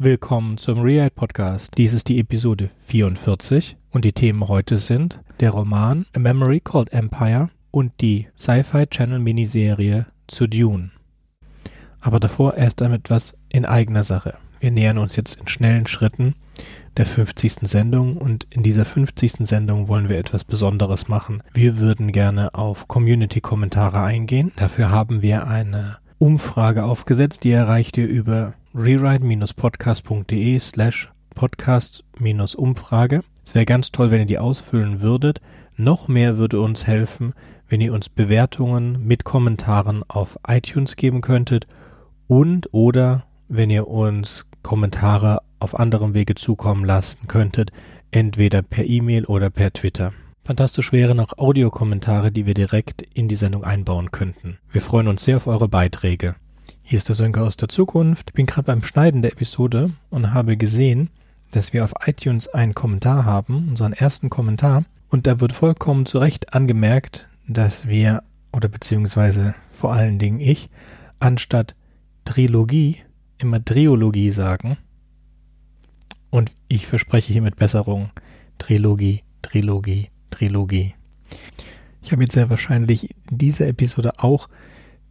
Willkommen zum Rewrite Podcast. Dies ist die Episode 44 und die Themen heute sind der Roman A Memory Called Empire und die Sci-Fi Channel Miniserie zu Dune. Aber davor erst einmal etwas in eigener Sache. Wir nähern uns jetzt in schnellen Schritten der 50. Sendung und in dieser 50. Sendung wollen wir etwas Besonderes machen. Wir würden gerne auf Community-Kommentare eingehen. Dafür haben wir eine Umfrage aufgesetzt, die erreicht ihr über rewrite-podcast.de slash podcast-umfrage. Es wäre ganz toll, wenn ihr die ausfüllen würdet. Noch mehr würde uns helfen, wenn ihr uns Bewertungen mit Kommentaren auf iTunes geben könntet und oder wenn ihr uns Kommentare auf anderem Wege zukommen lassen könntet, entweder per E-Mail oder per Twitter. Fantastisch wären auch Audiokommentare, die wir direkt in die Sendung einbauen könnten. Wir freuen uns sehr auf eure Beiträge. Hier ist der Sönke aus der Zukunft. Ich bin gerade beim Schneiden der Episode und habe gesehen, dass wir auf iTunes einen Kommentar haben, unseren ersten Kommentar. Und da wird vollkommen zu Recht angemerkt, dass wir, oder beziehungsweise vor allen Dingen ich, anstatt Trilogie immer Triologie sagen. Und ich verspreche hiermit Besserung. Trilogie, Trilogie, Trilogie. Ich habe jetzt sehr wahrscheinlich in dieser Episode auch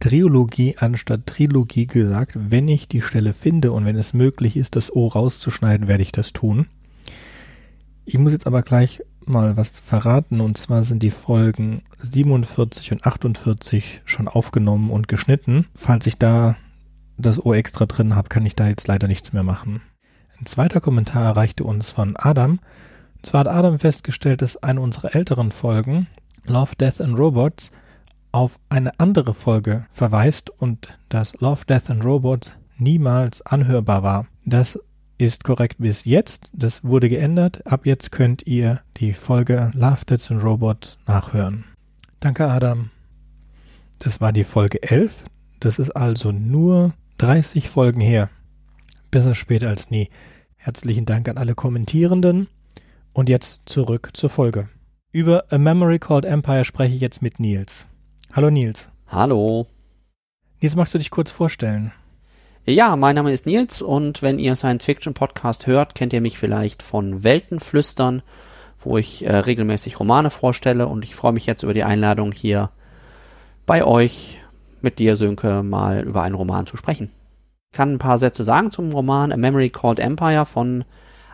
Triologie anstatt Trilogie gesagt. Wenn ich die Stelle finde und wenn es möglich ist, das O rauszuschneiden, werde ich das tun. Ich muss jetzt aber gleich mal was verraten und zwar sind die Folgen 47 und 48 schon aufgenommen und geschnitten. Falls ich da das O extra drin habe, kann ich da jetzt leider nichts mehr machen. Ein zweiter Kommentar erreichte uns von Adam. Und zwar hat Adam festgestellt, dass eine unserer älteren Folgen, Love, Death and Robots, auf eine andere Folge verweist und dass Love, Death and Robots niemals anhörbar war. Das ist korrekt bis jetzt. Das wurde geändert. Ab jetzt könnt ihr die Folge Love, Death and Robot nachhören. Danke, Adam. Das war die Folge 11. Das ist also nur 30 Folgen her. Besser spät als nie. Herzlichen Dank an alle Kommentierenden. Und jetzt zurück zur Folge. Über A Memory Called Empire spreche ich jetzt mit Nils. Hallo Nils. Hallo. Nils, magst du dich kurz vorstellen? Ja, mein Name ist Nils und wenn ihr Science Fiction Podcast hört, kennt ihr mich vielleicht von Weltenflüstern, wo ich äh, regelmäßig Romane vorstelle und ich freue mich jetzt über die Einladung hier bei euch mit dir, Sönke, mal über einen Roman zu sprechen. Ich kann ein paar Sätze sagen zum Roman A Memory Called Empire von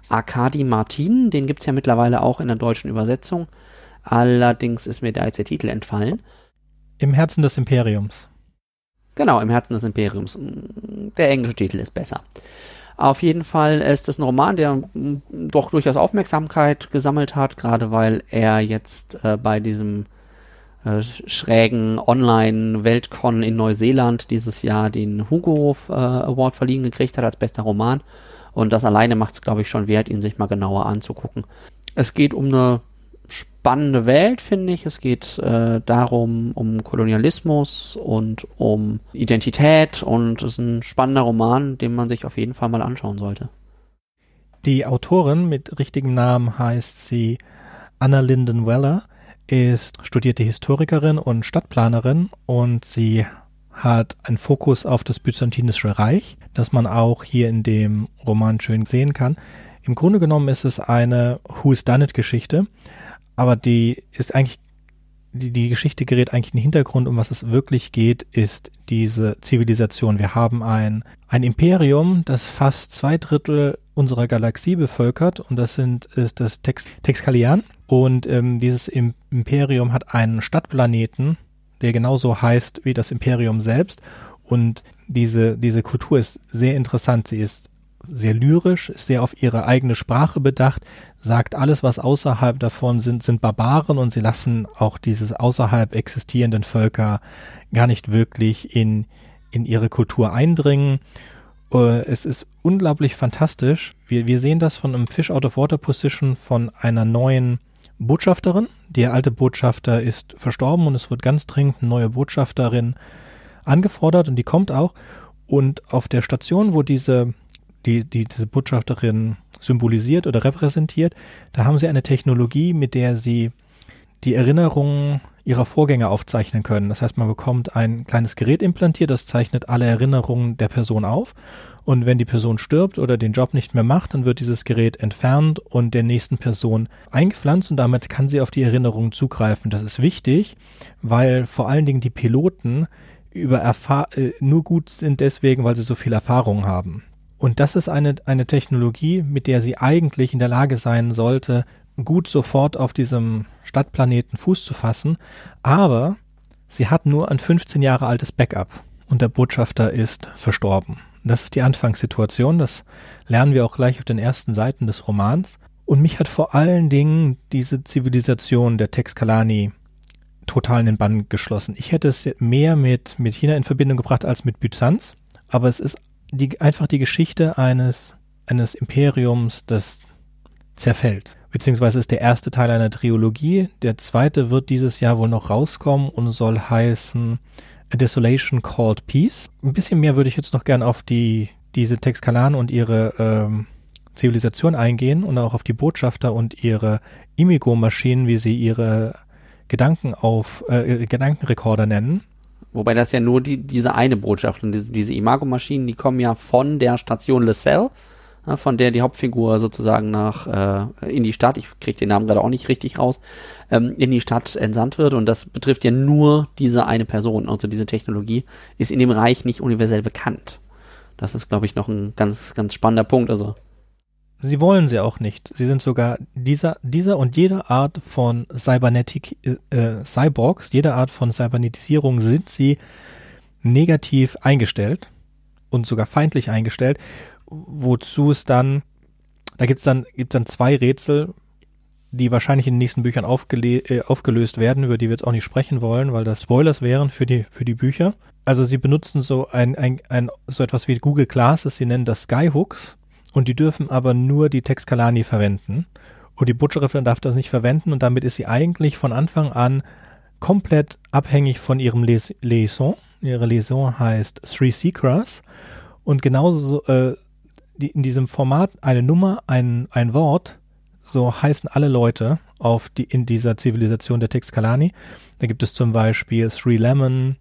Arkadi Martin. Den gibt's ja mittlerweile auch in der deutschen Übersetzung. Allerdings ist mir da jetzt der Titel entfallen. Im Herzen des Imperiums. Genau, im Herzen des Imperiums. Der englische Titel ist besser. Auf jeden Fall ist es ein Roman, der doch durchaus Aufmerksamkeit gesammelt hat, gerade weil er jetzt äh, bei diesem äh, schrägen Online-Weltcon in Neuseeland dieses Jahr den Hugo äh, Award verliehen gekriegt hat als bester Roman. Und das alleine macht es, glaube ich, schon wert, ihn sich mal genauer anzugucken. Es geht um eine spannende Welt, finde ich. Es geht äh, darum, um Kolonialismus und um Identität und es ist ein spannender Roman, den man sich auf jeden Fall mal anschauen sollte. Die Autorin mit richtigem Namen heißt sie Anna Linden Weller, ist studierte Historikerin und Stadtplanerin und sie hat einen Fokus auf das Byzantinische Reich, das man auch hier in dem Roman schön sehen kann. Im Grunde genommen ist es eine Who's Done It Geschichte aber die ist eigentlich, die, die Geschichte gerät eigentlich in den Hintergrund, um was es wirklich geht, ist diese Zivilisation. Wir haben ein, ein Imperium, das fast zwei Drittel unserer Galaxie bevölkert und das sind, ist das Tex, Texkalian. Und ähm, dieses Imperium hat einen Stadtplaneten, der genauso heißt wie das Imperium selbst. Und diese, diese Kultur ist sehr interessant. Sie ist sehr lyrisch, ist sehr auf ihre eigene Sprache bedacht, sagt, alles, was außerhalb davon sind, sind Barbaren und sie lassen auch dieses außerhalb existierenden Völker gar nicht wirklich in, in ihre Kultur eindringen. Äh, es ist unglaublich fantastisch. Wir, wir sehen das von einem Fish Out of Water Position von einer neuen Botschafterin. Der alte Botschafter ist verstorben und es wird ganz dringend eine neue Botschafterin angefordert und die kommt auch. Und auf der Station, wo diese, die, die, diese Botschafterin symbolisiert oder repräsentiert. Da haben sie eine Technologie, mit der sie die Erinnerungen ihrer Vorgänger aufzeichnen können. Das heißt, man bekommt ein kleines Gerät implantiert, das zeichnet alle Erinnerungen der Person auf. Und wenn die Person stirbt oder den Job nicht mehr macht, dann wird dieses Gerät entfernt und der nächsten Person eingepflanzt und damit kann sie auf die Erinnerungen zugreifen. Das ist wichtig, weil vor allen Dingen die Piloten über Erfahr äh, nur gut sind deswegen, weil sie so viel Erfahrung haben. Und das ist eine, eine Technologie, mit der sie eigentlich in der Lage sein sollte, gut sofort auf diesem Stadtplaneten Fuß zu fassen, aber sie hat nur ein 15 Jahre altes Backup und der Botschafter ist verstorben. Das ist die Anfangssituation, das lernen wir auch gleich auf den ersten Seiten des Romans. Und mich hat vor allen Dingen diese Zivilisation der Texkalani total in den Bann geschlossen. Ich hätte es mehr mit, mit China in Verbindung gebracht als mit Byzanz, aber es ist die, einfach die Geschichte eines, eines Imperiums, das zerfällt. Beziehungsweise ist der erste Teil einer Trilogie. Der zweite wird dieses Jahr wohl noch rauskommen und soll heißen A Desolation Called Peace. Ein bisschen mehr würde ich jetzt noch gern auf die, diese Texkalan und ihre ähm, Zivilisation eingehen und auch auf die Botschafter und ihre Imigo-Maschinen, wie sie ihre Gedanken auf, äh, Gedankenrekorder nennen. Wobei das ja nur die, diese eine Botschaft und diese, diese Imago-Maschinen, die kommen ja von der Station Le Cell, von der die Hauptfigur sozusagen nach äh, in die Stadt, ich kriege den Namen gerade auch nicht richtig raus, ähm, in die Stadt entsandt wird und das betrifft ja nur diese eine Person. Also diese Technologie ist in dem Reich nicht universell bekannt. Das ist, glaube ich, noch ein ganz, ganz spannender Punkt. Also Sie wollen sie auch nicht. Sie sind sogar dieser, dieser und jede Art von Cybernetic, äh, Cyborgs, jede Art von Cybernetisierung sind sie negativ eingestellt und sogar feindlich eingestellt, wozu es dann, da gibt's dann, gibt's dann zwei Rätsel, die wahrscheinlich in den nächsten Büchern äh, aufgelöst werden, über die wir jetzt auch nicht sprechen wollen, weil das Spoilers wären für die, für die Bücher. Also sie benutzen so ein, ein, ein so etwas wie Google Glasses, sie nennen das Skyhooks und die dürfen aber nur die Texkalani verwenden. Und die Butcherin darf das nicht verwenden und damit ist sie eigentlich von Anfang an komplett abhängig von ihrem Les Liaison. Ihre Liaison heißt Three Seacrest und genauso äh, die, in diesem Format eine Nummer, ein, ein Wort, so heißen alle Leute auf die, in dieser Zivilisation der Texkalani. Da gibt es zum Beispiel Three Lemon,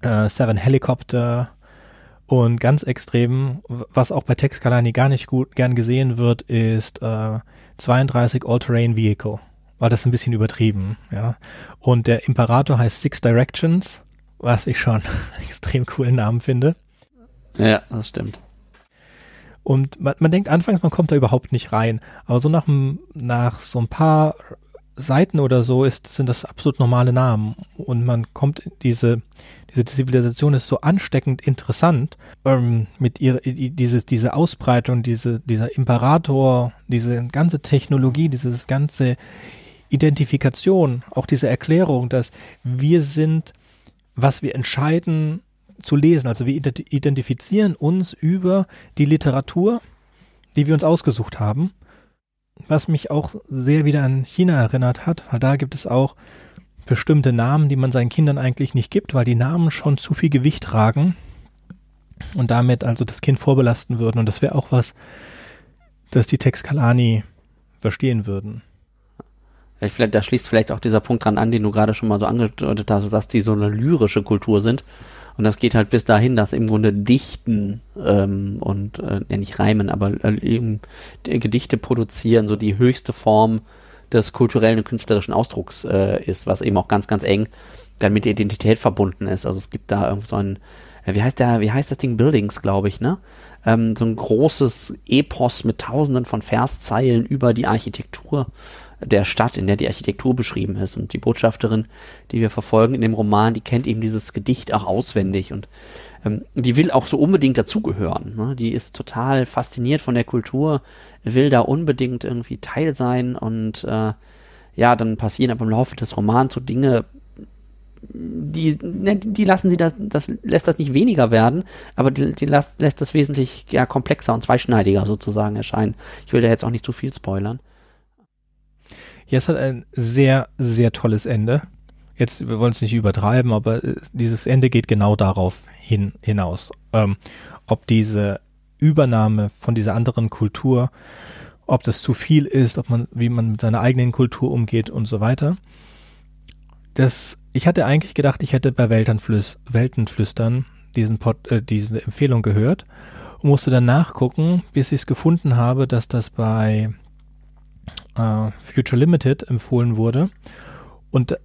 äh, Seven Helicopter, und ganz extrem, was auch bei Texkalani gar nicht gut gern gesehen wird, ist äh, 32 All-Terrain Vehicle. War das ein bisschen übertrieben, ja. Und der Imperator heißt Six Directions, was ich schon extrem coolen Namen finde. Ja, das stimmt. Und man, man denkt anfangs, man kommt da überhaupt nicht rein. Aber so nach, nach so ein paar Seiten oder so ist, sind das absolut normale Namen. Und man kommt diese, diese Zivilisation ist so ansteckend interessant, ähm, mit ihrer, dieses, diese Ausbreitung, diese, dieser Imperator, diese ganze Technologie, dieses ganze Identifikation, auch diese Erklärung, dass wir sind, was wir entscheiden zu lesen. Also wir identifizieren uns über die Literatur, die wir uns ausgesucht haben. Was mich auch sehr wieder an China erinnert hat, weil da gibt es auch bestimmte Namen, die man seinen Kindern eigentlich nicht gibt, weil die Namen schon zu viel Gewicht tragen und damit also das Kind vorbelasten würden. Und das wäre auch was, das die Texkalani verstehen würden. Vielleicht, da schließt vielleicht auch dieser Punkt dran an, den du gerade schon mal so angedeutet hast, dass die so eine lyrische Kultur sind. Und das geht halt bis dahin, dass im Grunde Dichten ähm, und äh, ja nicht Reimen, aber äh, eben Gedichte produzieren so die höchste Form des kulturellen und künstlerischen Ausdrucks äh, ist, was eben auch ganz, ganz eng dann mit Identität verbunden ist. Also es gibt da irgendwie so ein, äh, wie heißt der, wie heißt das Ding? Buildings, glaube ich, ne? Ähm, so ein großes Epos mit tausenden von Verszeilen über die Architektur der Stadt, in der die Architektur beschrieben ist. Und die Botschafterin, die wir verfolgen in dem Roman, die kennt eben dieses Gedicht auch auswendig und ähm, die will auch so unbedingt dazugehören. Ne? Die ist total fasziniert von der Kultur, will da unbedingt irgendwie Teil sein und äh, ja, dann passieren aber im Laufe des Romans so Dinge, die, ne, die lassen sie das, das lässt das nicht weniger werden, aber die, die lässt, lässt das wesentlich ja, komplexer und zweischneidiger sozusagen erscheinen. Ich will da jetzt auch nicht zu viel spoilern. Es hat ein sehr, sehr tolles Ende. Jetzt, wir wollen es nicht übertreiben, aber äh, dieses Ende geht genau darauf hin, hinaus. Ähm, ob diese Übernahme von dieser anderen Kultur, ob das zu viel ist, ob man, wie man mit seiner eigenen Kultur umgeht und so weiter. das, ich hatte eigentlich gedacht, ich hätte bei Weltenflüs Weltenflüstern diesen Pod, äh, diese Empfehlung gehört und musste dann nachgucken, bis ich es gefunden habe, dass das bei äh, Future Limited empfohlen wurde. Und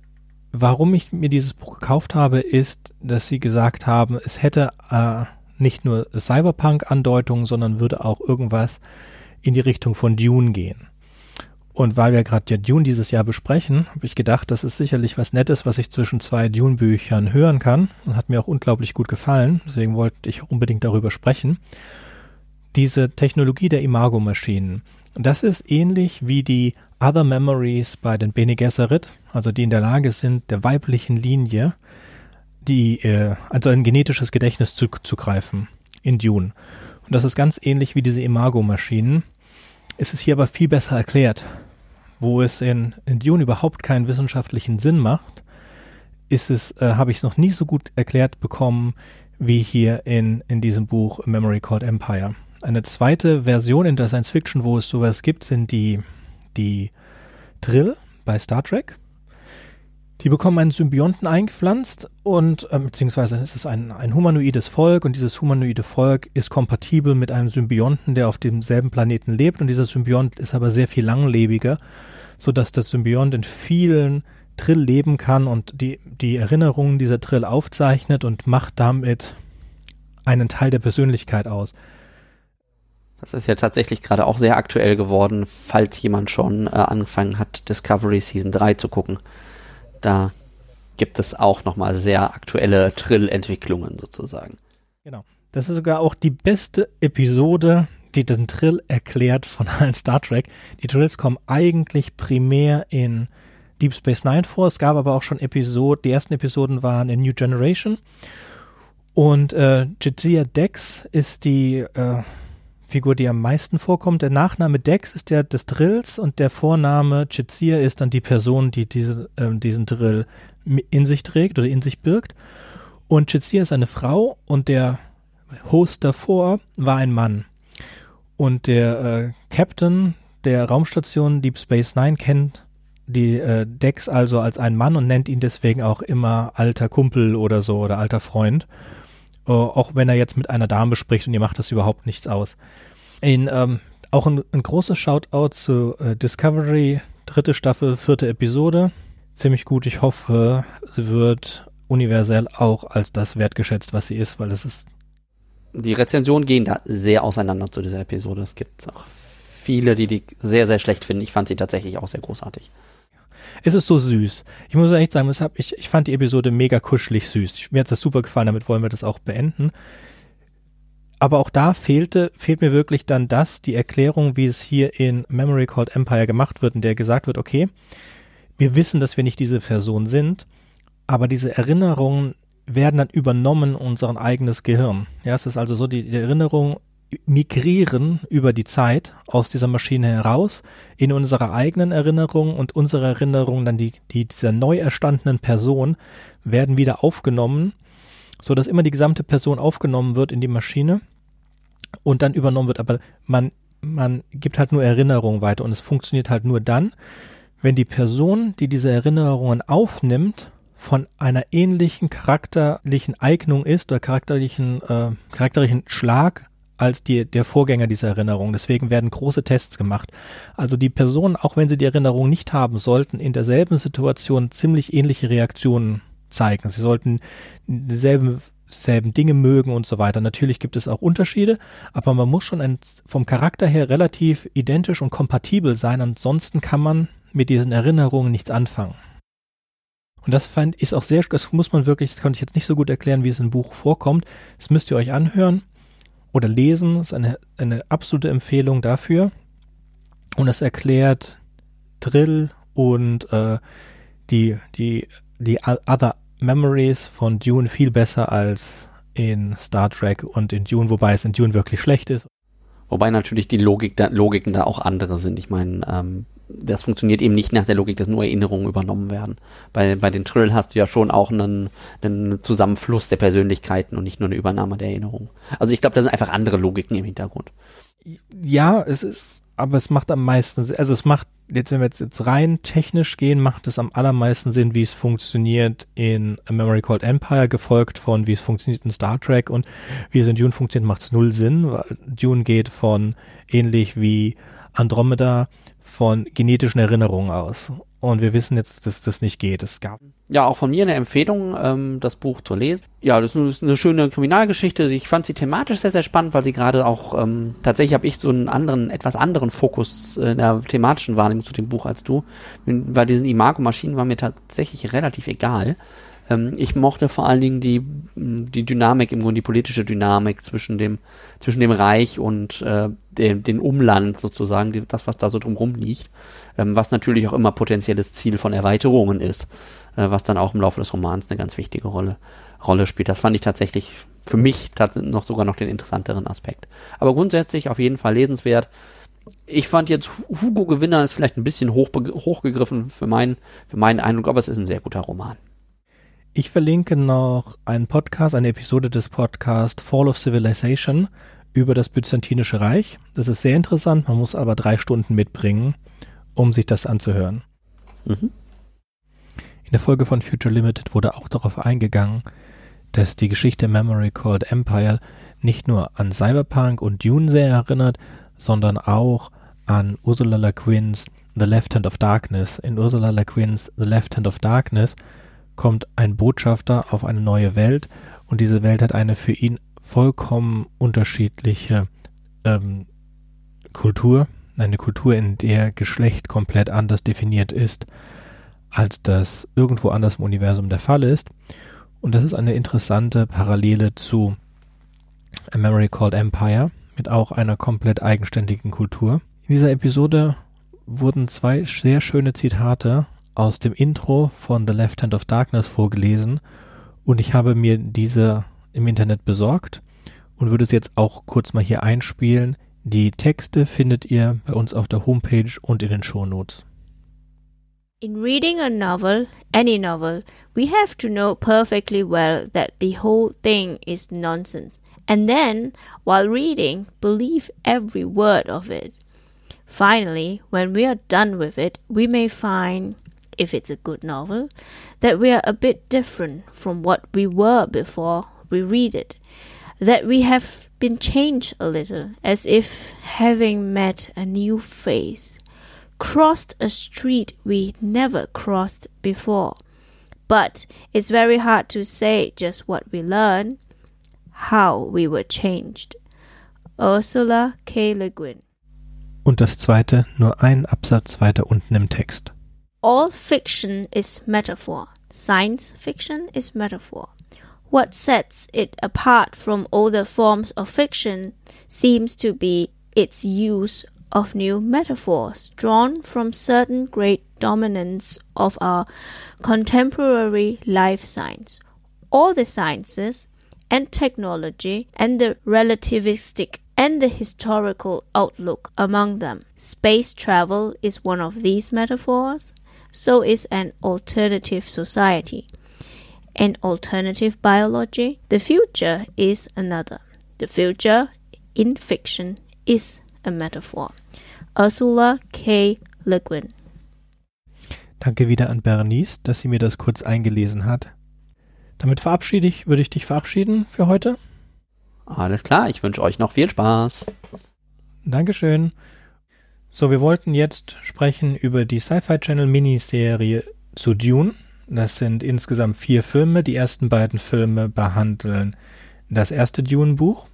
warum ich mir dieses Buch gekauft habe, ist, dass sie gesagt haben, es hätte äh, nicht nur Cyberpunk-Andeutungen, sondern würde auch irgendwas in die Richtung von Dune gehen. Und weil wir gerade ja Dune dieses Jahr besprechen, habe ich gedacht, das ist sicherlich was Nettes, was ich zwischen zwei Dune-Büchern hören kann. Und hat mir auch unglaublich gut gefallen. Deswegen wollte ich unbedingt darüber sprechen. Diese Technologie der Imago-Maschinen. Das ist ähnlich wie die Other Memories bei den Bene Gesserit, also die in der Lage sind, der weiblichen Linie die, äh, also ein genetisches Gedächtnis zuzugreifen in Dune. Und das ist ganz ähnlich wie diese Imago-Maschinen. Es ist hier aber viel besser erklärt. Wo es in, in Dune überhaupt keinen wissenschaftlichen Sinn macht, ist es, äh, habe ich es noch nie so gut erklärt bekommen wie hier in, in diesem Buch Memory Called Empire. Eine zweite Version in der Science Fiction, wo es sowas gibt, sind die, die Drill bei Star Trek. Die bekommen einen Symbionten eingepflanzt und äh, beziehungsweise es ist ein, ein humanoides Volk und dieses humanoide Volk ist kompatibel mit einem Symbionten, der auf demselben Planeten lebt und dieser Symbiont ist aber sehr viel langlebiger, sodass das Symbiont in vielen Trill leben kann und die, die Erinnerungen dieser Trill aufzeichnet und macht damit einen Teil der Persönlichkeit aus. Das ist ja tatsächlich gerade auch sehr aktuell geworden, falls jemand schon äh, angefangen hat, Discovery Season 3 zu gucken. Da gibt es auch nochmal sehr aktuelle Trill-Entwicklungen sozusagen. Genau. Das ist sogar auch die beste Episode, die den Trill erklärt von allen Star Trek. Die Trills kommen eigentlich primär in Deep Space Nine vor. Es gab aber auch schon Episoden, die ersten Episoden waren in New Generation. Und äh, Jadzia Dex ist die äh, Figur, die am meisten vorkommt. Der Nachname Dex ist der des Drills und der Vorname Chizir ist dann die Person, die diese, äh, diesen Drill in sich trägt oder in sich birgt. Und Chizir ist eine Frau und der Host davor war ein Mann. Und der äh, Captain der Raumstation Deep Space Nine kennt die äh, Dex also als einen Mann und nennt ihn deswegen auch immer alter Kumpel oder so oder alter Freund. Uh, auch wenn er jetzt mit einer Dame spricht und ihr macht das überhaupt nichts aus. In, ähm, auch ein, ein großes Shoutout zu äh, Discovery, dritte Staffel, vierte Episode. Ziemlich gut. Ich hoffe, sie wird universell auch als das wertgeschätzt, was sie ist, weil es ist. Die Rezensionen gehen da sehr auseinander zu dieser Episode. Es gibt auch viele, die die sehr, sehr schlecht finden. Ich fand sie tatsächlich auch sehr großartig. Es ist so süß. Ich muss echt sagen, ich, ich fand die Episode mega kuschelig süß. Mir hat das super gefallen, damit wollen wir das auch beenden aber auch da fehlte, fehlt mir wirklich dann das, die Erklärung, wie es hier in Memory Called Empire gemacht wird, in der gesagt wird, okay, wir wissen, dass wir nicht diese Person sind, aber diese Erinnerungen werden dann übernommen in unser eigenes Gehirn. Ja, es ist also so, die, die Erinnerungen migrieren über die Zeit aus dieser Maschine heraus in unsere eigenen Erinnerungen und unsere Erinnerungen dann die, die dieser neu erstandenen Person werden wieder aufgenommen, so dass immer die gesamte Person aufgenommen wird in die Maschine und dann übernommen wird. Aber man, man gibt halt nur Erinnerungen weiter und es funktioniert halt nur dann, wenn die Person, die diese Erinnerungen aufnimmt, von einer ähnlichen charakterlichen Eignung ist oder charakterlichen, äh, charakterlichen Schlag als die, der Vorgänger dieser Erinnerung. Deswegen werden große Tests gemacht. Also die Personen, auch wenn sie die Erinnerung nicht haben, sollten in derselben Situation ziemlich ähnliche Reaktionen zeigen. Sie sollten dieselben selben Dinge mögen und so weiter. Natürlich gibt es auch Unterschiede, aber man muss schon ein, vom Charakter her relativ identisch und kompatibel sein, ansonsten kann man mit diesen Erinnerungen nichts anfangen. Und das fand ich auch sehr, das muss man wirklich, das konnte ich jetzt nicht so gut erklären, wie es im Buch vorkommt. Das müsst ihr euch anhören oder lesen. Ist eine, eine absolute Empfehlung dafür. Und es erklärt Drill und äh, die, die, die Other Memories von Dune viel besser als in Star Trek und in Dune, wobei es in Dune wirklich schlecht ist. Wobei natürlich die Logik da, Logiken da auch andere sind. Ich meine, ähm, das funktioniert eben nicht nach der Logik, dass nur Erinnerungen übernommen werden. Bei, bei den Trill hast du ja schon auch einen, einen Zusammenfluss der Persönlichkeiten und nicht nur eine Übernahme der Erinnerungen. Also ich glaube, da sind einfach andere Logiken im Hintergrund. Ja, es ist aber es macht am meisten, also es macht, jetzt wenn wir jetzt, jetzt rein technisch gehen, macht es am allermeisten Sinn, wie es funktioniert in A Memory Called Empire, gefolgt von wie es funktioniert in Star Trek und wie es in Dune funktioniert, macht es null Sinn, weil Dune geht von ähnlich wie Andromeda von genetischen Erinnerungen aus. Und wir wissen jetzt, dass das nicht geht. Es gab. Ja, auch von mir eine Empfehlung, ähm, das Buch zu lesen. Ja, das ist eine schöne Kriminalgeschichte. Ich fand sie thematisch sehr, sehr spannend, weil sie gerade auch, ähm, tatsächlich habe ich so einen anderen, etwas anderen Fokus in der thematischen Wahrnehmung zu dem Buch als du. Bei diesen Imago-Maschinen war mir tatsächlich relativ egal. Ähm, ich mochte vor allen Dingen die, die Dynamik, im Grunde die politische Dynamik zwischen dem, zwischen dem Reich und äh, dem, dem Umland sozusagen, die, das, was da so drumrum liegt, ähm, was natürlich auch immer potenzielles Ziel von Erweiterungen ist, äh, was dann auch im Laufe des Romans eine ganz wichtige Rolle, Rolle spielt. Das fand ich tatsächlich für mich noch sogar noch den interessanteren Aspekt. Aber grundsätzlich auf jeden Fall lesenswert. Ich fand jetzt Hugo Gewinner ist vielleicht ein bisschen hoch, hochgegriffen für meinen, für meinen Eindruck, aber es ist ein sehr guter Roman. Ich verlinke noch einen Podcast, eine Episode des Podcasts Fall of Civilization über das Byzantinische Reich. Das ist sehr interessant, man muss aber drei Stunden mitbringen, um sich das anzuhören. Mhm. In der Folge von Future Limited wurde auch darauf eingegangen, dass die Geschichte Memory Called Empire nicht nur an Cyberpunk und Dune sehr erinnert, sondern auch an Ursula Le Guin's The Left Hand of Darkness. In Ursula Le Guin's The Left Hand of Darkness kommt ein Botschafter auf eine neue Welt und diese Welt hat eine für ihn vollkommen unterschiedliche ähm, Kultur, eine Kultur, in der Geschlecht komplett anders definiert ist, als das irgendwo anders im Universum der Fall ist. Und das ist eine interessante Parallele zu A Memory Called Empire mit auch einer komplett eigenständigen Kultur. In dieser Episode wurden zwei sehr schöne Zitate aus dem Intro von The Left Hand of Darkness vorgelesen und ich habe mir diese im Internet besorgt und würde es jetzt auch kurz mal hier einspielen. Die Texte findet ihr bei uns auf der Homepage und in den Shownotes. In reading a novel, any novel, we have to know perfectly well that the whole thing is nonsense. And then, while reading, believe every word of it. Finally, when we are done with it, we may find if it's a good novel, that we are a bit different from what we were before we read it, that we have been changed a little, as if having met a new face, crossed a street we never crossed before. But it's very hard to say just what we learn, how we were changed. Ursula K. Le Guin. Und das zweite nur ein Absatz weiter unten im Text. All fiction is metaphor. Science fiction is metaphor. What sets it apart from other forms of fiction seems to be its use of new metaphors drawn from certain great dominants of our contemporary life science. All the sciences and technology and the relativistic and the historical outlook among them. Space travel is one of these metaphors so is an alternative society. An alternative biology, the future is another. The future in fiction is a metaphor. Ursula K. Le Guin. Danke wieder an Bernice, dass sie mir das kurz eingelesen hat. Damit verabschiede ich, würde ich dich verabschieden für heute. Alles klar, ich wünsche euch noch viel Spaß. Dankeschön. So, wir wollten jetzt sprechen über die Sci-Fi Channel Miniserie zu Dune. Das sind insgesamt vier Filme. Die ersten beiden Filme behandeln das erste Dune-Buch.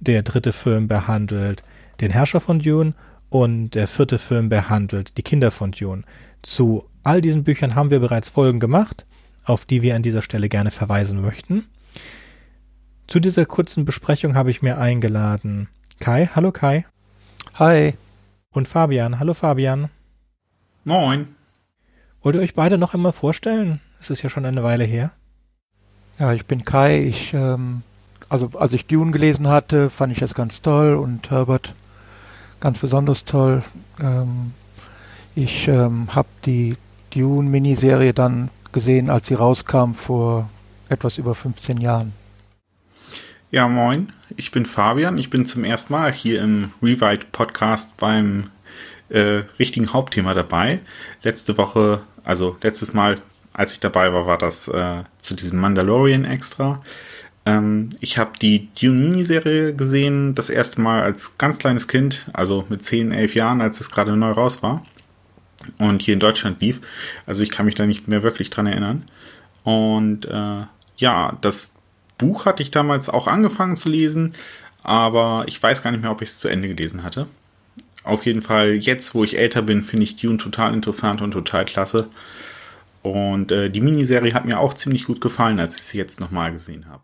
Der dritte Film behandelt den Herrscher von Dune und der vierte Film behandelt die Kinder von Dune. Zu all diesen Büchern haben wir bereits Folgen gemacht, auf die wir an dieser Stelle gerne verweisen möchten. Zu dieser kurzen Besprechung habe ich mir eingeladen Kai. Hallo Kai. Hi und Fabian. Hallo Fabian. Moin. Wollt ihr euch beide noch einmal vorstellen? Es ist ja schon eine Weile her. Ja, ich bin Kai. Ich, ähm, also als ich Dune gelesen hatte, fand ich das ganz toll und Herbert ganz besonders toll. Ähm, ich ähm, habe die Dune-Miniserie dann gesehen, als sie rauskam vor etwas über 15 Jahren. Ja, moin. Ich bin Fabian. Ich bin zum ersten Mal hier im Rewrite Podcast beim äh, richtigen Hauptthema dabei. Letzte Woche, also letztes Mal, als ich dabei war, war das äh, zu diesem Mandalorian extra. Ähm, ich habe die Dune-Miniserie gesehen, das erste Mal als ganz kleines Kind, also mit 10, 11 Jahren, als es gerade neu raus war und hier in Deutschland lief. Also ich kann mich da nicht mehr wirklich dran erinnern. Und äh, ja, das Buch hatte ich damals auch angefangen zu lesen, aber ich weiß gar nicht mehr, ob ich es zu Ende gelesen hatte. Auf jeden Fall, jetzt, wo ich älter bin, finde ich Dune total interessant und total klasse. Und äh, die Miniserie hat mir auch ziemlich gut gefallen, als ich sie jetzt nochmal gesehen habe.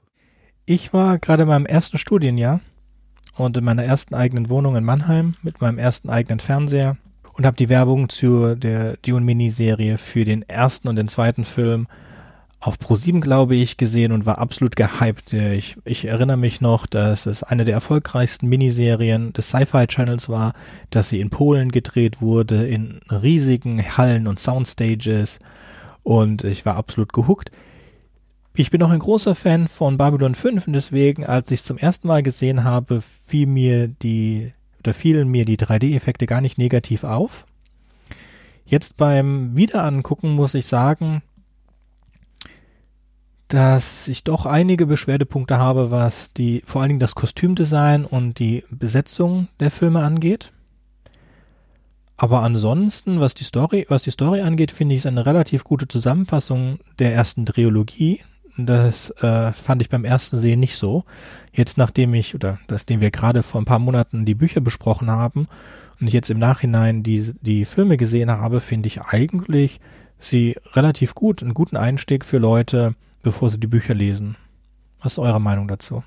Ich war gerade in meinem ersten Studienjahr und in meiner ersten eigenen Wohnung in Mannheim mit meinem ersten eigenen Fernseher und habe die Werbung zu der Dune Miniserie für den ersten und den zweiten Film auf Pro7, glaube ich, gesehen und war absolut gehypt. Ich, ich erinnere mich noch, dass es eine der erfolgreichsten Miniserien des Sci-Fi Channels war, dass sie in Polen gedreht wurde, in riesigen Hallen und Soundstages und ich war absolut gehuckt. Ich bin auch ein großer Fan von Babylon 5 und deswegen, als ich es zum ersten Mal gesehen habe, fiel mir die, oder fielen mir die 3D-Effekte gar nicht negativ auf. Jetzt beim Wiederangucken muss ich sagen, dass ich doch einige Beschwerdepunkte habe, was die, vor allen Dingen das Kostümdesign und die Besetzung der Filme angeht. Aber ansonsten, was die Story, was die Story angeht, finde ich es eine relativ gute Zusammenfassung der ersten Trilogie. Das äh, fand ich beim ersten Sehen nicht so. Jetzt, nachdem ich, oder nachdem wir gerade vor ein paar Monaten die Bücher besprochen haben und ich jetzt im Nachhinein die, die Filme gesehen habe, finde ich eigentlich sie relativ gut, einen guten Einstieg für Leute, bevor sie die Bücher lesen. Was ist eure Meinung dazu?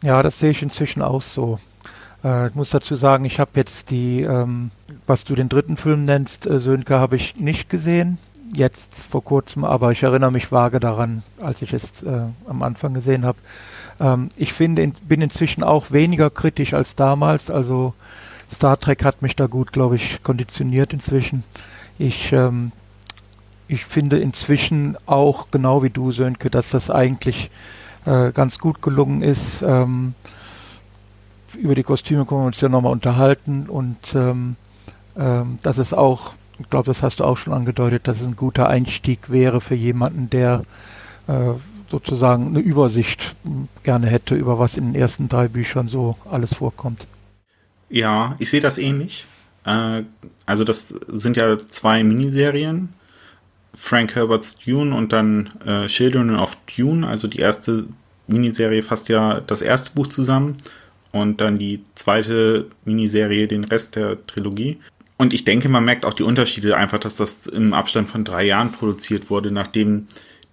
Ja, das sehe ich inzwischen auch so. Äh, ich muss dazu sagen, ich habe jetzt die, ähm, was du den dritten Film nennst, äh, Sönke, habe ich nicht gesehen. Jetzt vor kurzem, aber ich erinnere mich vage daran, als ich es äh, am Anfang gesehen habe. Ähm, ich finde, in, bin inzwischen auch weniger kritisch als damals. Also Star Trek hat mich da gut, glaube ich, konditioniert inzwischen. Ich ähm, ich finde inzwischen auch, genau wie du, Sönke, dass das eigentlich äh, ganz gut gelungen ist. Ähm, über die Kostüme können wir uns ja nochmal unterhalten und ähm, ähm, dass es auch, ich glaube, das hast du auch schon angedeutet, dass es ein guter Einstieg wäre für jemanden, der äh, sozusagen eine Übersicht gerne hätte, über was in den ersten drei Büchern so alles vorkommt. Ja, ich sehe das ähnlich. Äh, also das sind ja zwei Miniserien Frank Herbert's Dune und dann äh, Children of Dune, also die erste Miniserie fasst ja das erste Buch zusammen und dann die zweite Miniserie den Rest der Trilogie. Und ich denke, man merkt auch die Unterschiede einfach, dass das im Abstand von drei Jahren produziert wurde, nachdem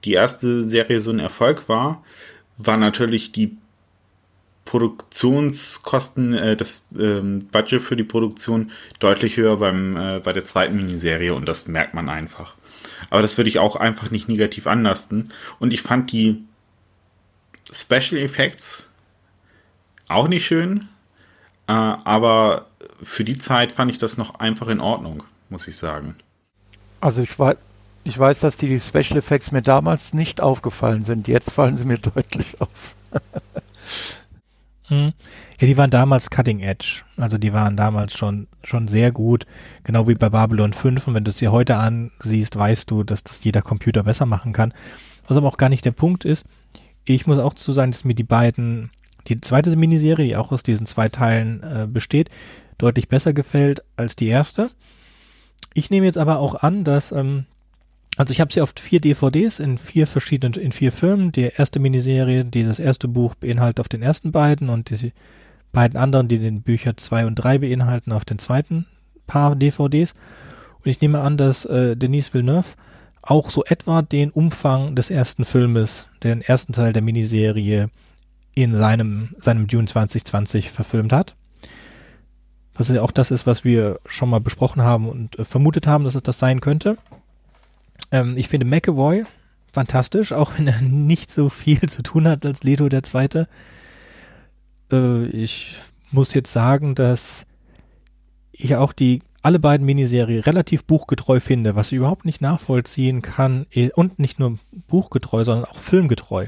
die erste Serie so ein Erfolg war, war natürlich die Produktionskosten, äh, das ähm, Budget für die Produktion deutlich höher beim, äh, bei der zweiten Miniserie und das merkt man einfach. Aber das würde ich auch einfach nicht negativ anlasten. Und ich fand die Special Effects auch nicht schön. Äh, aber für die Zeit fand ich das noch einfach in Ordnung, muss ich sagen. Also ich weiß, ich weiß, dass die Special Effects mir damals nicht aufgefallen sind. Jetzt fallen sie mir deutlich auf. Hm. Ja, die waren damals Cutting Edge. Also die waren damals schon, schon sehr gut. Genau wie bei Babylon 5. Und wenn du es dir heute ansiehst, weißt du, dass das jeder Computer besser machen kann. Was aber auch gar nicht der Punkt ist. Ich muss auch zu sagen, dass mir die beiden, die zweite Miniserie, die auch aus diesen zwei Teilen äh, besteht, deutlich besser gefällt als die erste. Ich nehme jetzt aber auch an, dass, ähm, also ich habe sie auf vier DVDs in vier verschiedenen, in vier Filmen. Die erste Miniserie, die das erste Buch beinhaltet auf den ersten beiden und die beiden anderen, die den Bücher 2 und 3 beinhalten, auf den zweiten Paar DVDs. Und ich nehme an, dass äh, Denise Villeneuve auch so etwa den Umfang des ersten Filmes, den ersten Teil der Miniserie in seinem, seinem Dune 2020 verfilmt hat. Was ja auch das ist, was wir schon mal besprochen haben und äh, vermutet haben, dass es das sein könnte. Ähm, ich finde McAvoy fantastisch, auch wenn er nicht so viel zu tun hat als Leto der Zweite. Äh, ich muss jetzt sagen, dass ich auch die alle beiden Miniserie relativ buchgetreu finde, was ich überhaupt nicht nachvollziehen kann eh, und nicht nur buchgetreu, sondern auch filmgetreu.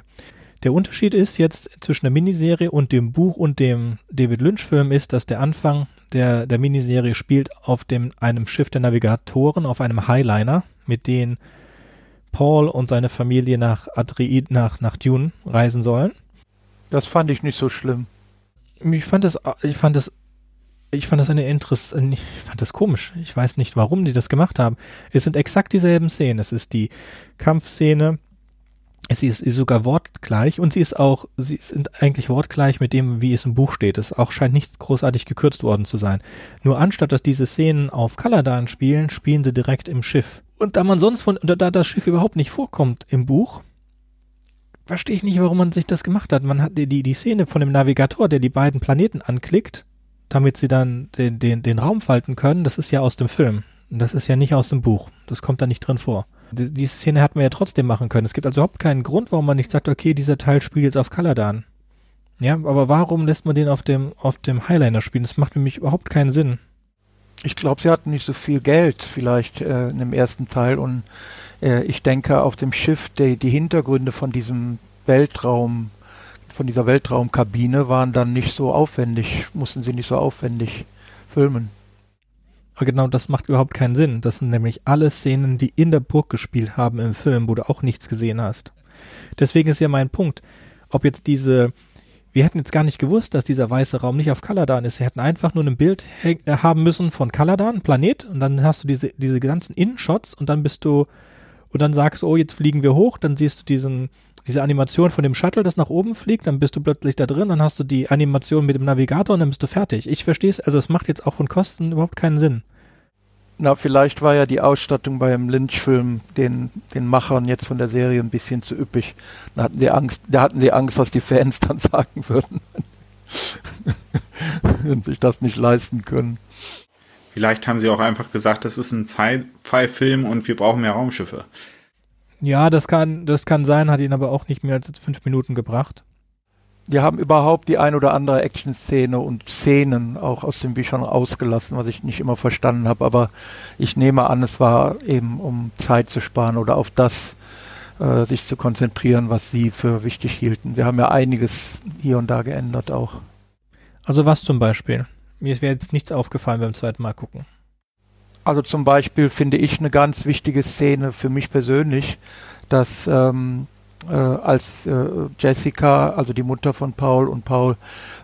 Der Unterschied ist jetzt zwischen der Miniserie und dem Buch und dem David Lynch Film ist, dass der Anfang der, der Miniserie spielt auf dem, einem Schiff der Navigatoren, auf einem Highliner, mit dem Paul und seine Familie nach Adreid, nach, nach Dune reisen sollen. Das fand ich nicht so schlimm. Ich fand das, ich fand das, ich fand das eine Interess, ich fand das komisch. Ich weiß nicht, warum die das gemacht haben. Es sind exakt dieselben Szenen. Es ist die Kampfszene, sie ist, ist sogar wortgleich und sie ist auch, sie sind eigentlich wortgleich mit dem, wie es im Buch steht. Es auch scheint nicht großartig gekürzt worden zu sein. Nur anstatt dass diese Szenen auf Kaladan spielen, spielen sie direkt im Schiff. Und da man sonst von, da das Schiff überhaupt nicht vorkommt im Buch, verstehe ich nicht, warum man sich das gemacht hat. Man hat die, die, Szene von dem Navigator, der die beiden Planeten anklickt, damit sie dann den, den, den Raum falten können, das ist ja aus dem Film. Das ist ja nicht aus dem Buch. Das kommt da nicht drin vor. Die, diese Szene hätten wir ja trotzdem machen können. Es gibt also überhaupt keinen Grund, warum man nicht sagt, okay, dieser Teil spielt jetzt auf Kaladan. Ja, aber warum lässt man den auf dem, auf dem Highliner spielen? Das macht mich überhaupt keinen Sinn. Ich glaube, sie hatten nicht so viel Geld vielleicht äh, in dem ersten Teil und äh, ich denke auf dem Schiff die, die Hintergründe von diesem Weltraum, von dieser Weltraumkabine waren dann nicht so aufwendig, mussten sie nicht so aufwendig filmen. Aber genau das macht überhaupt keinen Sinn. Das sind nämlich alle Szenen, die in der Burg gespielt haben im Film, wo du auch nichts gesehen hast. Deswegen ist ja mein Punkt, ob jetzt diese wir hätten jetzt gar nicht gewusst, dass dieser weiße Raum nicht auf Kaladan ist. Wir hätten einfach nur ein Bild äh, haben müssen von Kaladan, Planet, und dann hast du diese, diese ganzen Innenshots und dann bist du, und dann sagst du, oh, jetzt fliegen wir hoch, dann siehst du diesen, diese Animation von dem Shuttle, das nach oben fliegt, dann bist du plötzlich da drin, dann hast du die Animation mit dem Navigator und dann bist du fertig. Ich verstehe es, also es macht jetzt auch von Kosten überhaupt keinen Sinn. Na, vielleicht war ja die Ausstattung beim Lynch-Film den, den Machern jetzt von der Serie ein bisschen zu üppig. Da hatten sie Angst, da hatten sie Angst, was die Fans dann sagen würden, wenn sich das nicht leisten können. Vielleicht haben sie auch einfach gesagt, das ist ein Sci-Fi-Film und wir brauchen mehr Raumschiffe. Ja, das kann, das kann sein, hat ihn aber auch nicht mehr als fünf Minuten gebracht. Wir haben überhaupt die ein oder andere Action-Szene und Szenen auch aus den Büchern ausgelassen, was ich nicht immer verstanden habe. Aber ich nehme an, es war eben, um Zeit zu sparen oder auf das äh, sich zu konzentrieren, was sie für wichtig hielten. Sie haben ja einiges hier und da geändert auch. Also was zum Beispiel? Mir wäre jetzt nichts aufgefallen beim zweiten Mal gucken. Also zum Beispiel finde ich eine ganz wichtige Szene für mich persönlich, dass ähm, äh, als äh, Jessica, also die Mutter von Paul und Paul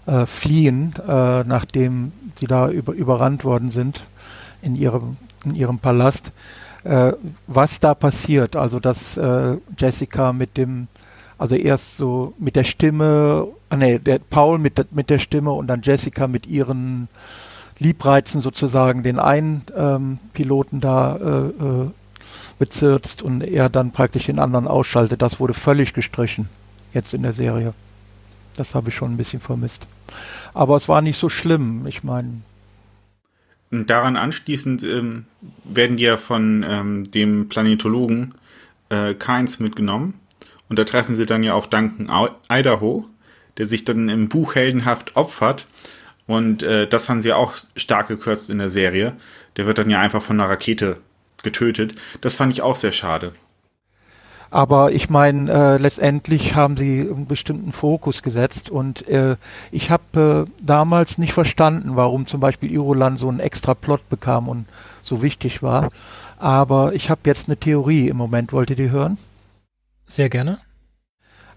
äh, fliehen, äh, nachdem sie da über, überrannt worden sind in ihrem, in ihrem Palast, äh, was da passiert. Also dass äh, Jessica mit dem, also erst so mit der Stimme, ah, nee, der Paul mit, mit der Stimme und dann Jessica mit ihren Liebreizen sozusagen den einen ähm, Piloten da bezirzt und er dann praktisch den anderen ausschaltet. Das wurde völlig gestrichen jetzt in der Serie. Das habe ich schon ein bisschen vermisst. Aber es war nicht so schlimm. Ich meine. Daran anschließend ähm, werden die ja von ähm, dem Planetologen äh, Keins mitgenommen. Und da treffen sie dann ja auf Duncan Idaho, der sich dann im Buch heldenhaft opfert. Und äh, das haben sie auch stark gekürzt in der Serie. Der wird dann ja einfach von einer Rakete getötet. Das fand ich auch sehr schade. Aber ich meine, äh, letztendlich haben sie einen bestimmten Fokus gesetzt und äh, ich habe äh, damals nicht verstanden, warum zum Beispiel Irolan so einen extra Plot bekam und so wichtig war. Aber ich habe jetzt eine Theorie im Moment. Wollt ihr die hören? Sehr gerne.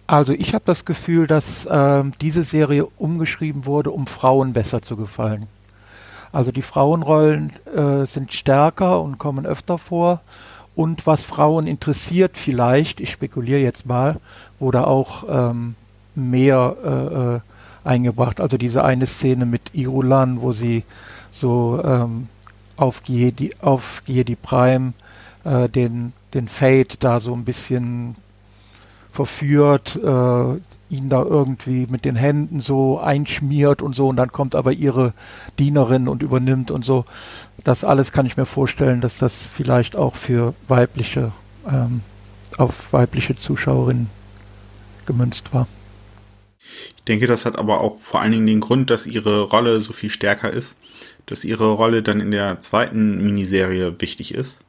Also ich habe das Gefühl, dass äh, diese Serie umgeschrieben wurde, um Frauen besser zu gefallen. Also die Frauenrollen äh, sind stärker und kommen öfter vor. Und was Frauen interessiert vielleicht, ich spekuliere jetzt mal, wurde auch ähm, mehr äh, äh, eingebracht. Also diese eine Szene mit Irulan, wo sie so ähm, auf Giedi, auf Prime äh, den, den Fate da so ein bisschen verführt, äh, ihn da irgendwie mit den Händen so einschmiert und so und dann kommt aber ihre Dienerin und übernimmt und so. Das alles kann ich mir vorstellen, dass das vielleicht auch für weibliche, ähm, auf weibliche Zuschauerinnen gemünzt war. Ich denke, das hat aber auch vor allen Dingen den Grund, dass ihre Rolle so viel stärker ist, dass ihre Rolle dann in der zweiten Miniserie wichtig ist.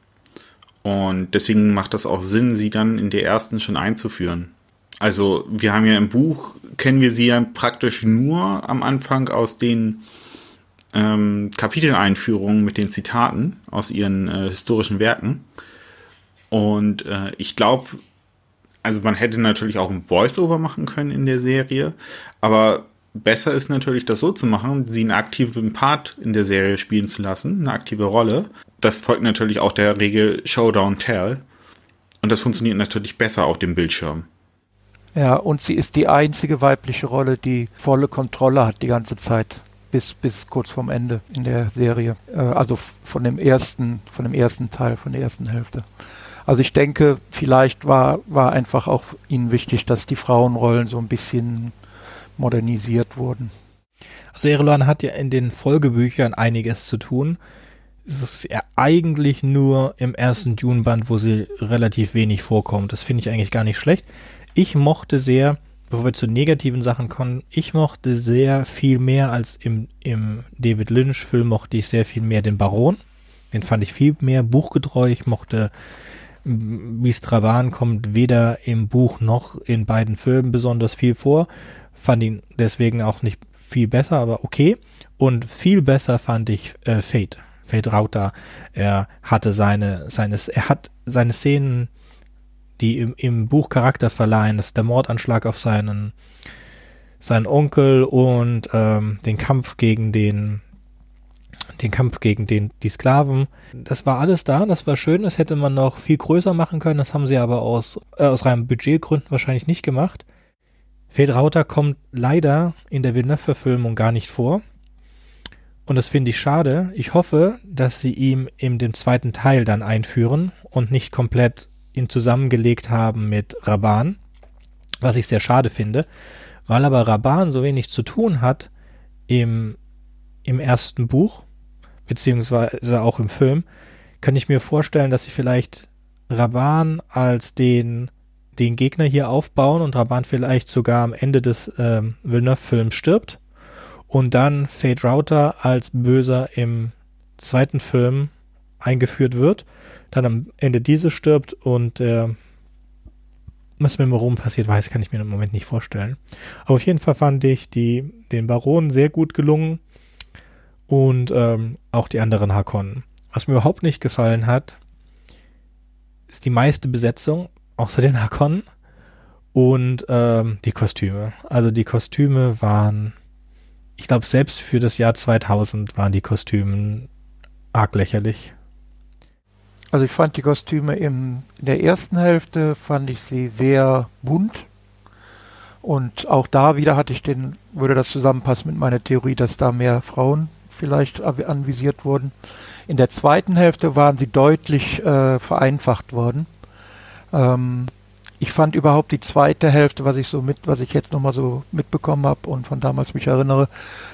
Und deswegen macht das auch Sinn, sie dann in der ersten schon einzuführen. Also wir haben ja im Buch, kennen wir sie ja praktisch nur am Anfang aus den ähm, Kapiteleinführungen mit den Zitaten aus ihren äh, historischen Werken. Und äh, ich glaube, also man hätte natürlich auch ein Voice-Over machen können in der Serie, aber besser ist natürlich, das so zu machen, sie einen aktiven Part in der Serie spielen zu lassen, eine aktive Rolle. Das folgt natürlich auch der Regel Showdown Tell. Und das funktioniert natürlich besser auf dem Bildschirm. Ja, und sie ist die einzige weibliche Rolle, die volle Kontrolle hat die ganze Zeit. Bis, bis kurz vorm Ende in der Serie. Äh, also von dem ersten, von dem ersten Teil, von der ersten Hälfte. Also ich denke, vielleicht war, war einfach auch ihnen wichtig, dass die Frauenrollen so ein bisschen modernisiert wurden. Also Erelan hat ja in den Folgebüchern einiges zu tun. Es ist ja eigentlich nur im ersten Dune-Band, wo sie relativ wenig vorkommt. Das finde ich eigentlich gar nicht schlecht. Ich mochte sehr, bevor wir zu negativen Sachen kommen, ich mochte sehr viel mehr als im, im David Lynch-Film mochte ich sehr viel mehr den Baron. Den fand ich viel mehr buchgetreu. Ich mochte Mistraban kommt weder im Buch noch in beiden Filmen besonders viel vor. Fand ihn deswegen auch nicht viel besser, aber okay. Und viel besser fand ich äh, Fate. Fate Rauter. Er hatte seine, seines, er hat seine Szenen, die im, im Buch Charakter verleihen. Das ist der Mordanschlag auf seinen, seinen Onkel und ähm, den Kampf gegen den den Kampf gegen den, die Sklaven. Das war alles da, das war schön, das hätte man noch viel größer machen können, das haben sie aber aus, äh, aus reinen Budgetgründen wahrscheinlich nicht gemacht. Feldrauter kommt leider in der Villeneuve-Verfilmung gar nicht vor. Und das finde ich schade. Ich hoffe, dass sie ihm in dem zweiten Teil dann einführen und nicht komplett ihn zusammengelegt haben mit Raban, was ich sehr schade finde, weil aber Raban so wenig zu tun hat im, im ersten Buch beziehungsweise auch im Film, kann ich mir vorstellen, dass sie vielleicht Raban als den, den Gegner hier aufbauen und Raban vielleicht sogar am Ende des ähm, Villeneuve-Films stirbt und dann Fate Router als Böser im zweiten Film eingeführt wird, dann am Ende diese stirbt und äh, was mit dem Baron passiert weiß, kann ich mir im Moment nicht vorstellen. Aber auf jeden Fall fand ich die, den Baron sehr gut gelungen und ähm, auch die anderen Hakonnen. Was mir überhaupt nicht gefallen hat, ist die meiste Besetzung, außer den Hakonnen und ähm, die Kostüme. Also die Kostüme waren, ich glaube, selbst für das Jahr 2000 waren die Kostüme arg lächerlich. Also ich fand die Kostüme im, in der ersten Hälfte fand ich sie sehr bunt. Und auch da wieder hatte ich den, würde das zusammenpassen mit meiner Theorie, dass da mehr Frauen vielleicht anvisiert wurden. In der zweiten Hälfte waren sie deutlich äh, vereinfacht worden. Ähm, ich fand überhaupt die zweite Hälfte, was ich so mit, was ich jetzt nochmal so mitbekommen habe und von damals mich erinnere,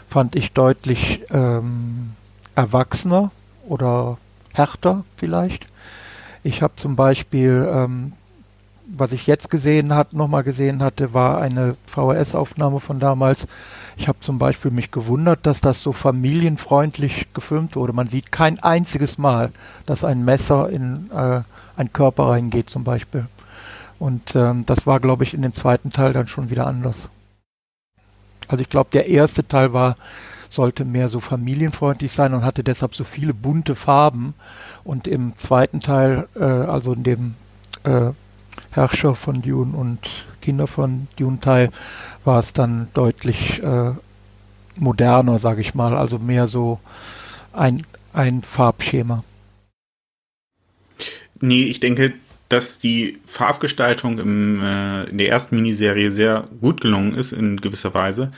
fand ich deutlich ähm, erwachsener oder härter vielleicht. Ich habe zum Beispiel, ähm, was ich jetzt gesehen hat, nochmal gesehen hatte, war eine VHS-Aufnahme von damals, ich habe zum Beispiel mich gewundert, dass das so familienfreundlich gefilmt wurde. Man sieht kein einziges Mal, dass ein Messer in äh, einen Körper reingeht zum Beispiel. Und ähm, das war, glaube ich, in dem zweiten Teil dann schon wieder anders. Also ich glaube, der erste Teil war, sollte mehr so familienfreundlich sein und hatte deshalb so viele bunte Farben. Und im zweiten Teil, äh, also in dem äh, Herrscher von Dune und Kinder von Dune Teil, war es dann deutlich äh, moderner, sage ich mal, also mehr so ein, ein Farbschema. Nee, ich denke, dass die Farbgestaltung im, äh, in der ersten Miniserie sehr gut gelungen ist, in gewisser Weise,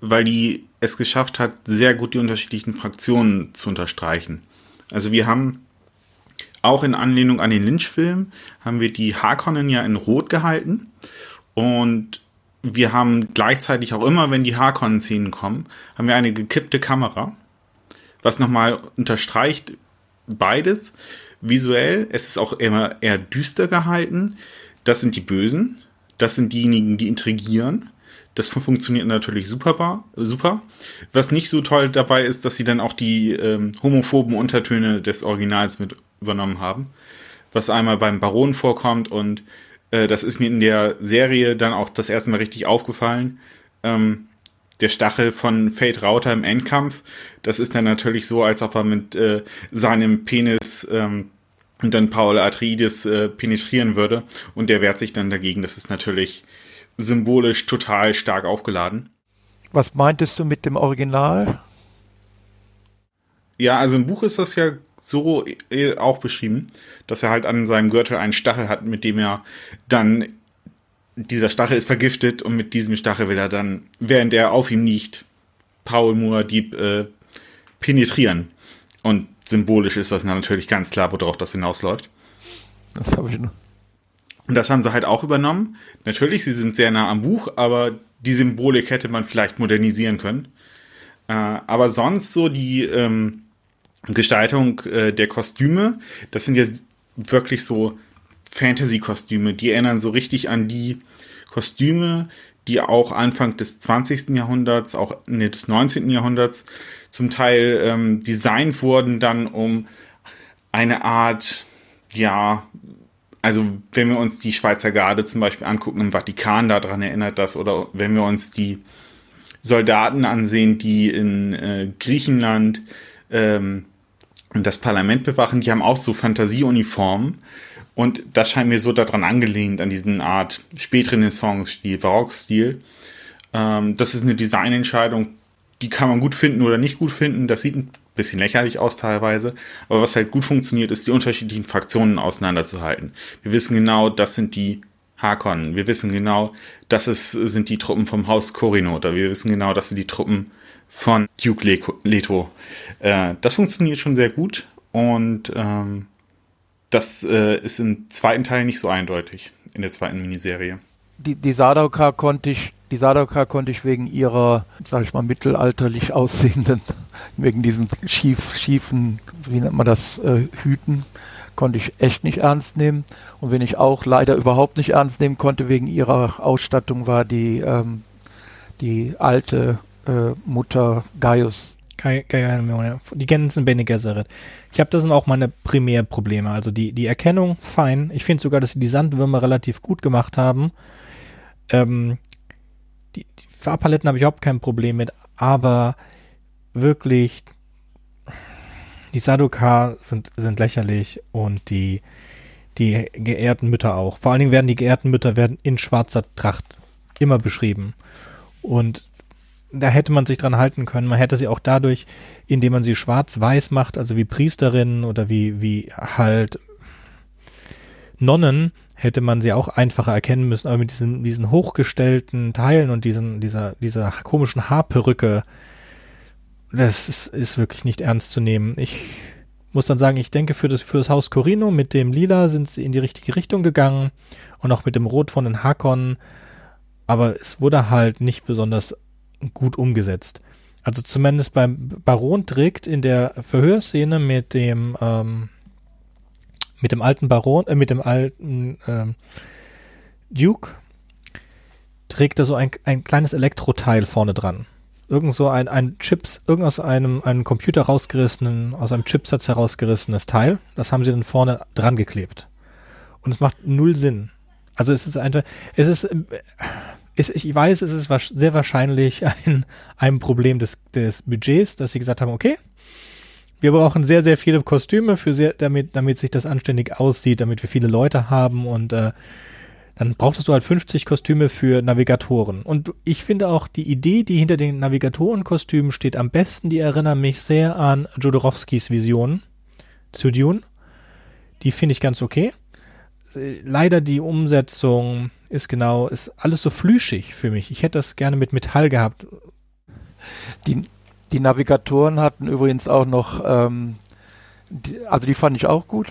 weil die es geschafft hat, sehr gut die unterschiedlichen Fraktionen zu unterstreichen. Also wir haben auch in Anlehnung an den Lynch-Film, haben wir die Harkonnen ja in Rot gehalten und wir haben gleichzeitig auch immer, wenn die Harkonnen-Szenen kommen, haben wir eine gekippte Kamera, was nochmal unterstreicht beides. Visuell, es ist auch immer eher düster gehalten. Das sind die Bösen. Das sind diejenigen, die intrigieren. Das funktioniert natürlich super, super. Was nicht so toll dabei ist, dass sie dann auch die ähm, homophoben Untertöne des Originals mit übernommen haben. Was einmal beim Baron vorkommt und äh, das ist mir in der Serie dann auch das erste Mal richtig aufgefallen. Ähm, der Stachel von Fate Rauter im Endkampf, das ist dann natürlich so, als ob er mit äh, seinem Penis ähm, dann Paul Atreides äh, penetrieren würde und der wehrt sich dann dagegen. Das ist natürlich symbolisch total stark aufgeladen. Was meintest du mit dem Original? Ja, also im Buch ist das ja so äh, auch beschrieben, dass er halt an seinem Gürtel einen Stachel hat, mit dem er dann dieser Stachel ist vergiftet und mit diesem Stachel will er dann, während er auf ihm liegt, Paul Muad'Dib äh, penetrieren. Und symbolisch ist das natürlich ganz klar, worauf das hinausläuft. Das habe ich noch. Und das haben sie halt auch übernommen. Natürlich, sie sind sehr nah am Buch, aber die Symbolik hätte man vielleicht modernisieren können. Äh, aber sonst so die ähm, Gestaltung äh, der Kostüme, das sind jetzt wirklich so Fantasy-Kostüme. Die erinnern so richtig an die Kostüme, die auch Anfang des 20. Jahrhunderts, auch nee, des 19. Jahrhunderts zum Teil ähm, designt wurden, dann um eine Art, ja, also wenn wir uns die Schweizer Garde zum Beispiel angucken im Vatikan, daran erinnert das, oder wenn wir uns die Soldaten ansehen, die in äh, Griechenland ähm, das Parlament bewachen, die haben auch so Fantasieuniformen. Und das scheint mir so daran angelehnt, an diesen Art Spätrenaissance-Stil, Barock-Stil. Ähm, das ist eine Designentscheidung, die kann man gut finden oder nicht gut finden. Das sieht bisschen lächerlich aus teilweise. Aber was halt gut funktioniert, ist die unterschiedlichen Fraktionen auseinanderzuhalten. Wir wissen genau, das sind die Harkonnen. Wir wissen genau, das ist, sind die Truppen vom Haus Korinota. Wir wissen genau, das sind die Truppen von Duke Leto. Äh, das funktioniert schon sehr gut und ähm, das äh, ist im zweiten Teil nicht so eindeutig, in der zweiten Miniserie. Die, die Sadoka konnte ich, die Sadoka konnte ich wegen ihrer, sag ich mal, mittelalterlich aussehenden, wegen diesen schief, schiefen, wie nennt man das, äh, Hüten, konnte ich echt nicht ernst nehmen. Und wenn ich auch leider überhaupt nicht ernst nehmen konnte wegen ihrer Ausstattung, war die, ähm, die alte äh, Mutter Gaius. Die Gänsen Bene Gesserit. Ich habe das sind auch meine Primärprobleme. Also die, die Erkennung, fein. Ich finde sogar, dass sie die Sandwürmer relativ gut gemacht haben. Ähm, Farbpaletten habe ich überhaupt kein Problem mit, aber wirklich die Sadoka sind, sind lächerlich und die, die geehrten Mütter auch. Vor allen Dingen werden die geehrten Mütter werden in schwarzer Tracht immer beschrieben. Und da hätte man sich dran halten können. Man hätte sie auch dadurch, indem man sie schwarz-weiß macht, also wie Priesterinnen oder wie, wie halt Nonnen, hätte man sie auch einfacher erkennen müssen. Aber mit diesen, diesen hochgestellten Teilen und diesen, dieser, dieser komischen Haarperücke, das ist, ist wirklich nicht ernst zu nehmen. Ich muss dann sagen, ich denke, für das, für das Haus Corino mit dem Lila sind sie in die richtige Richtung gegangen und auch mit dem Rot von den Hakon. Aber es wurde halt nicht besonders gut umgesetzt. Also zumindest beim Baron trägt in der Verhörszene mit dem ähm, mit dem alten Baron, äh, mit dem alten ähm, Duke trägt er so ein, ein kleines Elektroteil vorne dran. Irgend so ein, ein Chips, irgend aus einem, einem Computer rausgerissenen, aus einem Chipsatz herausgerissenes Teil. Das haben sie dann vorne dran geklebt. Und es macht null Sinn. Also es ist einfach, es ist, ist, ich weiß, es ist sehr wahrscheinlich ein, ein Problem des, des Budgets, dass sie gesagt haben, okay, wir brauchen sehr, sehr viele Kostüme für sehr, damit, damit sich das anständig aussieht, damit wir viele Leute haben und äh, dann brauchst du halt 50 Kostüme für Navigatoren. Und ich finde auch die Idee, die hinter den Navigatorenkostümen steht, am besten, die erinnern mich sehr an Jodorowskis Vision zu Dune. Die finde ich ganz okay. Leider die Umsetzung ist genau, ist alles so flüschig für mich. Ich hätte das gerne mit Metall gehabt. Die, die Navigatoren hatten übrigens auch noch, ähm, die, also die fand ich auch gut.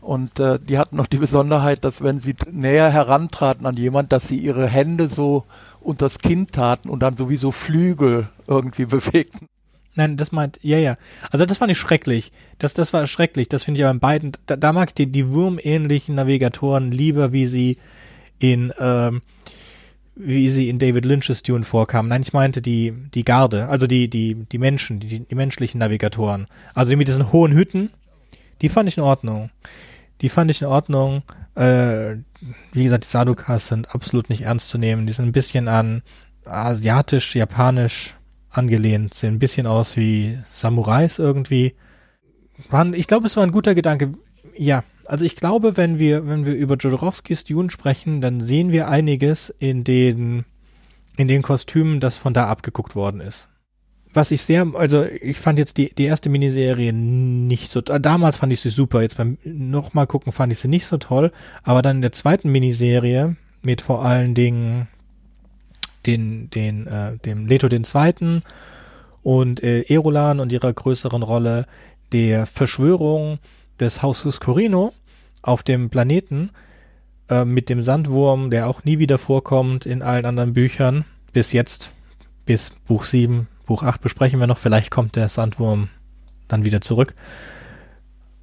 Und äh, die hatten noch die Besonderheit, dass wenn sie näher herantraten an jemand, dass sie ihre Hände so unters Kinn taten und dann sowieso Flügel irgendwie bewegten. Nein, das meint, ja, ja. Also das fand ich schrecklich. Das, das war schrecklich. Das finde ich aber in beiden, da, da mag ich die, die wurmähnlichen Navigatoren lieber, wie sie in, ähm, wie sie in David Lynch's Dune vorkamen. Nein, ich meinte die, die Garde, also die, die, die Menschen, die, die menschlichen Navigatoren. Also mit diesen hohen Hütten, die fand ich in Ordnung. Die fand ich in Ordnung. Äh, wie gesagt, die Sadukas sind absolut nicht ernst zu nehmen. Die sind ein bisschen an asiatisch, japanisch angelehnt, sehen ein bisschen aus wie Samurais irgendwie. Waren, ich glaube, es war ein guter Gedanke. Ja, also ich glaube, wenn wir, wenn wir über Jodorowskis Dune sprechen, dann sehen wir einiges in den, in den Kostümen, das von da abgeguckt worden ist. Was ich sehr, also ich fand jetzt die, die erste Miniserie nicht so, damals fand ich sie super, jetzt beim nochmal gucken fand ich sie nicht so toll, aber dann in der zweiten Miniserie mit vor allen Dingen den, den, äh, dem Leto den Zweiten und äh, Erolan und ihrer größeren Rolle der Verschwörung des Hauses Corino auf dem Planeten äh, mit dem Sandwurm, der auch nie wieder vorkommt in allen anderen Büchern. Bis jetzt, bis Buch 7, Buch 8 besprechen wir noch. Vielleicht kommt der Sandwurm dann wieder zurück.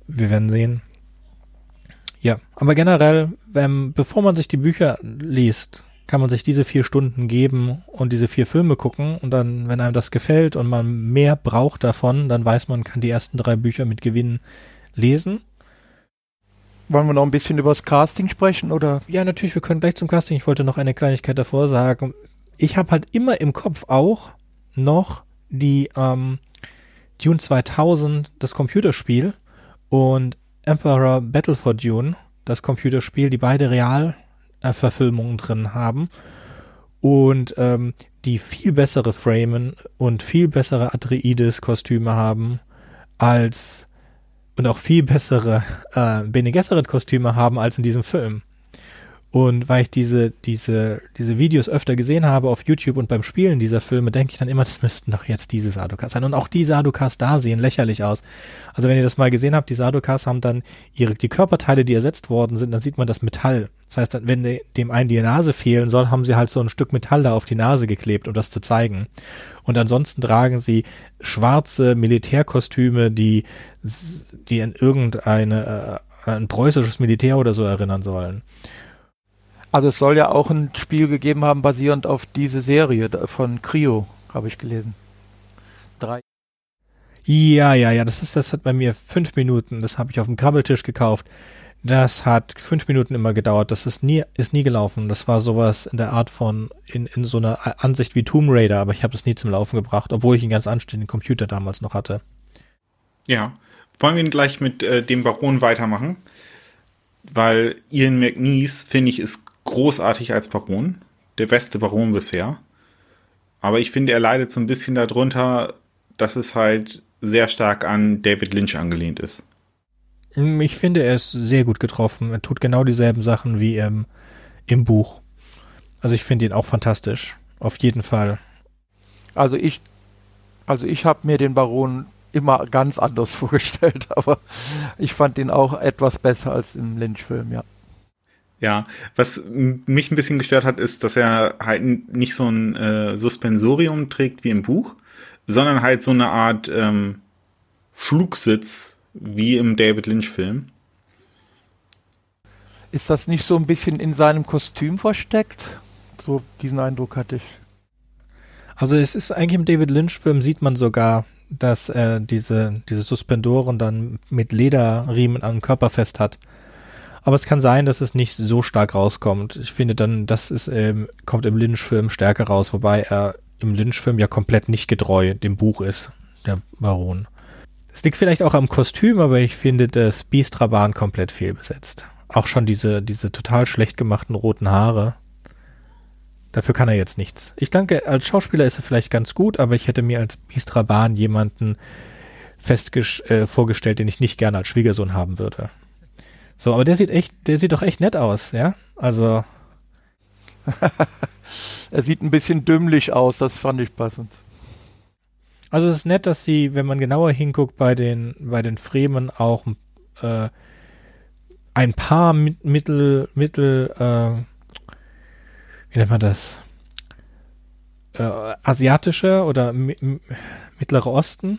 Wir werden sehen. Ja, aber generell, wenn, bevor man sich die Bücher liest, kann man sich diese vier Stunden geben und diese vier Filme gucken und dann, wenn einem das gefällt und man mehr braucht davon, dann weiß man, kann die ersten drei Bücher mit Gewinn lesen. Wollen wir noch ein bisschen über das Casting sprechen oder? Ja, natürlich, wir können gleich zum Casting. Ich wollte noch eine Kleinigkeit davor sagen. Ich habe halt immer im Kopf auch noch die ähm, Dune 2000, das Computerspiel und Emperor Battle for Dune, das Computerspiel, die beide Realverfilmungen drin haben und ähm, die viel bessere Framen und viel bessere Atreides-Kostüme haben als und auch viel bessere äh, Bene Gesserit-Kostüme haben als in diesem Film. Und weil ich diese, diese, diese Videos öfter gesehen habe auf YouTube und beim Spielen dieser Filme, denke ich dann immer, das müssten doch jetzt diese Sadokas sein. Und auch die Sadokas da sehen lächerlich aus. Also wenn ihr das mal gesehen habt, die Sadokas haben dann ihre, die Körperteile, die ersetzt worden sind, dann sieht man das Metall. Das heißt, wenn dem einen die Nase fehlen soll, haben sie halt so ein Stück Metall da auf die Nase geklebt, um das zu zeigen. Und ansonsten tragen sie schwarze Militärkostüme, die, die an irgendeine, äh, ein preußisches Militär oder so erinnern sollen. Also es soll ja auch ein Spiel gegeben haben, basierend auf diese Serie von Cryo, habe ich gelesen. Drei. Ja, ja, ja, das ist, das hat bei mir fünf Minuten, das habe ich auf dem Krabbeltisch gekauft. Das hat fünf Minuten immer gedauert, das ist nie, ist nie gelaufen. Das war sowas in der Art von, in, in so einer Ansicht wie Tomb Raider, aber ich habe das nie zum Laufen gebracht, obwohl ich einen ganz anständigen Computer damals noch hatte. Ja. Wollen wir gleich mit äh, dem Baron weitermachen? Weil Ian McNeese, finde ich, ist großartig als Baron. Der beste Baron bisher. Aber ich finde, er leidet so ein bisschen darunter, dass es halt sehr stark an David Lynch angelehnt ist. Hm, ich finde, er ist sehr gut getroffen. Er tut genau dieselben Sachen wie im, im Buch. Also ich finde ihn auch fantastisch. Auf jeden Fall. Also ich, also ich habe mir den Baron immer ganz anders vorgestellt, aber ich fand ihn auch etwas besser als im Lynch-Film, ja. Ja, was mich ein bisschen gestört hat, ist, dass er halt nicht so ein äh, Suspensorium trägt wie im Buch, sondern halt so eine Art ähm, Flugsitz wie im David Lynch-Film. Ist das nicht so ein bisschen in seinem Kostüm versteckt? So diesen Eindruck hatte ich. Also es ist eigentlich im David Lynch-Film sieht man sogar, dass er diese, diese Suspendoren dann mit Lederriemen am Körper fest hat. Aber es kann sein, dass es nicht so stark rauskommt. Ich finde dann, das ist, ähm, kommt im Lynch-Film stärker raus, wobei er im Lynch-Film ja komplett nicht getreu dem Buch ist, der Baron. Es liegt vielleicht auch am Kostüm, aber ich finde das Bistraban komplett fehlbesetzt. Auch schon diese, diese total schlecht gemachten roten Haare. Dafür kann er jetzt nichts. Ich denke, als Schauspieler ist er vielleicht ganz gut, aber ich hätte mir als Bistraban jemanden festgestellt, äh, vorgestellt, den ich nicht gerne als Schwiegersohn haben würde. So, aber der sieht echt, der sieht doch echt nett aus, ja? Also. er sieht ein bisschen dümmlich aus, das fand ich passend. Also es ist nett, dass sie, wenn man genauer hinguckt, bei den, bei den Fremen auch äh, ein paar Mittel, Mittel, äh, wie nennt man das? Äh, asiatische oder Mittlere Osten